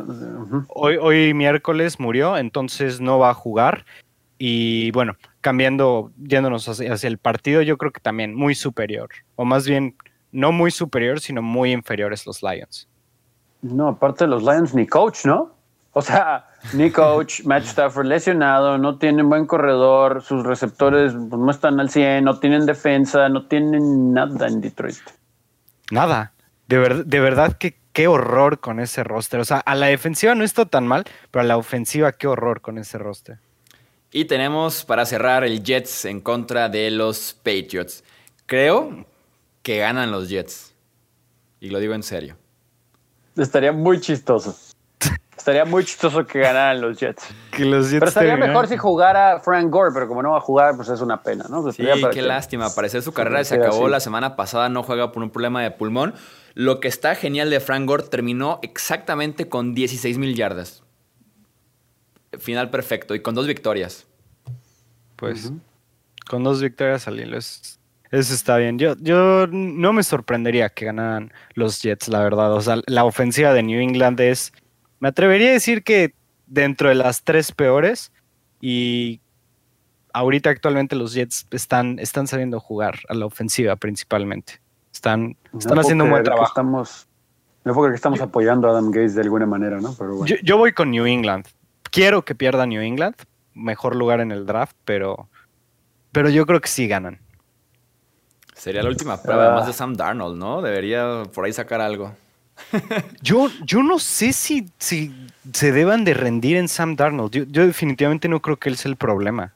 hoy, hoy miércoles murió, entonces no va a jugar. Y bueno, cambiando, yéndonos hacia, el partido, yo creo que también muy superior, o más bien no muy superior, sino muy inferiores los Lions. No, aparte de los Lions, ni coach, ¿no? O sea, ni coach, Matt Stafford lesionado, no tienen buen corredor, sus receptores pues, no están al 100, no tienen defensa, no tienen nada en Detroit. Nada. De, de verdad que qué horror con ese roster. O sea, a la defensiva no está tan mal, pero a la ofensiva qué horror con ese roster. Y tenemos para cerrar el Jets en contra de los Patriots. Creo que ganan los Jets. Y lo digo en serio. Estaría muy chistoso. Estaría muy chistoso que ganaran los Jets. Que los Jets pero estaría mejor si jugara Frank Gore, pero como no va a jugar, pues es una pena, ¿no? sí, qué lástima. Parece su carrera se acabó la semana pasada, no juega por un problema de pulmón. Lo que está genial de Frank Gore terminó exactamente con 16 mil yardas final perfecto y con dos victorias. Pues con dos victorias al hilo, eso está bien. Yo, yo no me sorprendería que ganaran los Jets, la verdad. O sea, la ofensiva de New England es, me atrevería a decir que dentro de las tres peores y ahorita actualmente los Jets están, están sabiendo jugar a la ofensiva principalmente. Están, están haciendo un buen trabajo. Estamos, no que estamos apoyando a Adam Gates de alguna manera, ¿no? Pero yo, voy con New England quiero que pierda New England, mejor lugar en el draft, pero, pero yo creo que sí ganan. Sería la última prueba más de Sam Darnold, ¿no? Debería por ahí sacar algo. yo, yo no sé si, si se deban de rendir en Sam Darnold. Yo, definitivamente no creo que él sea el problema.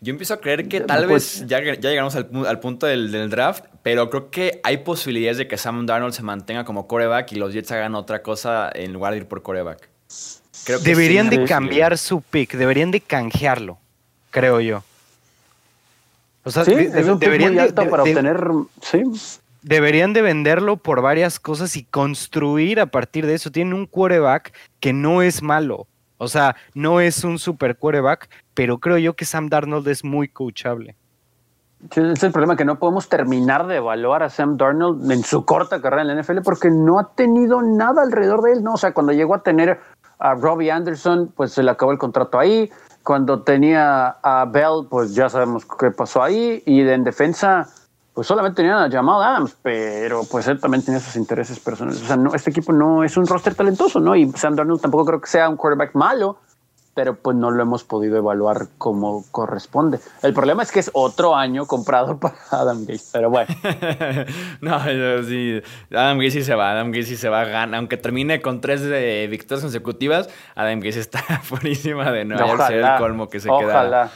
Yo empiezo a creer que tal vez ya, ya llegamos al, punto del, del, draft, pero creo que hay posibilidades de que Sam Darnold se mantenga como coreback y los Jets hagan otra cosa en lugar de ir por coreback. Deberían de cambiar su pick, deberían de canjearlo, creo yo. O sea, deberían muy alto para obtener, sí. Deberían de venderlo por varias cosas y construir a partir de eso. Tienen un quarterback que no es malo. O sea, no es un super quarterback, pero creo yo que Sam Darnold es muy coachable. es el problema que no podemos terminar de evaluar a Sam Darnold en su corta carrera en la NFL porque no ha tenido nada alrededor de él, ¿no? O sea, cuando llegó a tener a Robbie Anderson, pues se le acabó el contrato ahí. Cuando tenía a Bell, pues ya sabemos qué pasó ahí. Y en defensa, pues solamente tenía a Jamal Adams, pero pues él también tenía sus intereses personales. O sea, no, este equipo no es un roster talentoso, ¿no? Y Sam Darnold tampoco creo que sea un quarterback malo, pero pues no lo hemos podido evaluar como corresponde. El problema es que es otro año comprado para Adam Gates, pero bueno. no, sí, Adam Gates se va, Adam Gates se va, gana, aunque termine con tres eh, victorias consecutivas, Adam Gates está fuerísima de no ser el colmo que se queda.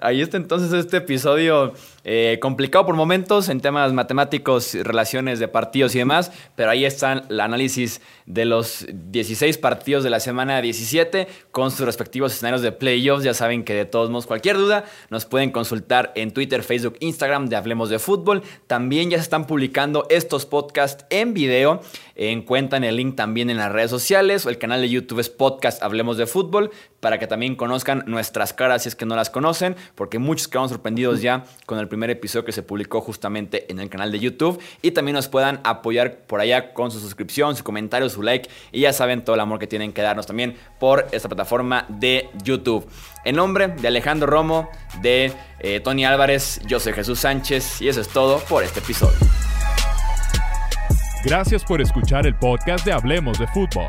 Ahí está entonces este episodio eh, complicado por momentos en temas matemáticos, relaciones de partidos y demás, pero ahí está el análisis de los 16 partidos de la semana 17 con sus respectivos escenarios de playoffs. Ya saben que de todos modos, cualquier duda nos pueden consultar en Twitter, Facebook, Instagram de Hablemos de Fútbol. También ya se están publicando estos podcasts en video. Encuentran el link también en las redes sociales. El canal de YouTube es Podcast Hablemos de Fútbol para que también conozcan nuestras caras si es que no las conocen, porque muchos quedaron sorprendidos ya con el primer episodio que se publicó justamente en el canal de YouTube y también nos puedan apoyar por allá con su suscripción, su comentario, su like y ya saben todo el amor que tienen que darnos también por esta plataforma de YouTube. En nombre de Alejandro Romo, de eh, Tony Álvarez, yo soy Jesús Sánchez y eso es todo por este episodio. Gracias por escuchar el podcast de Hablemos de Fútbol.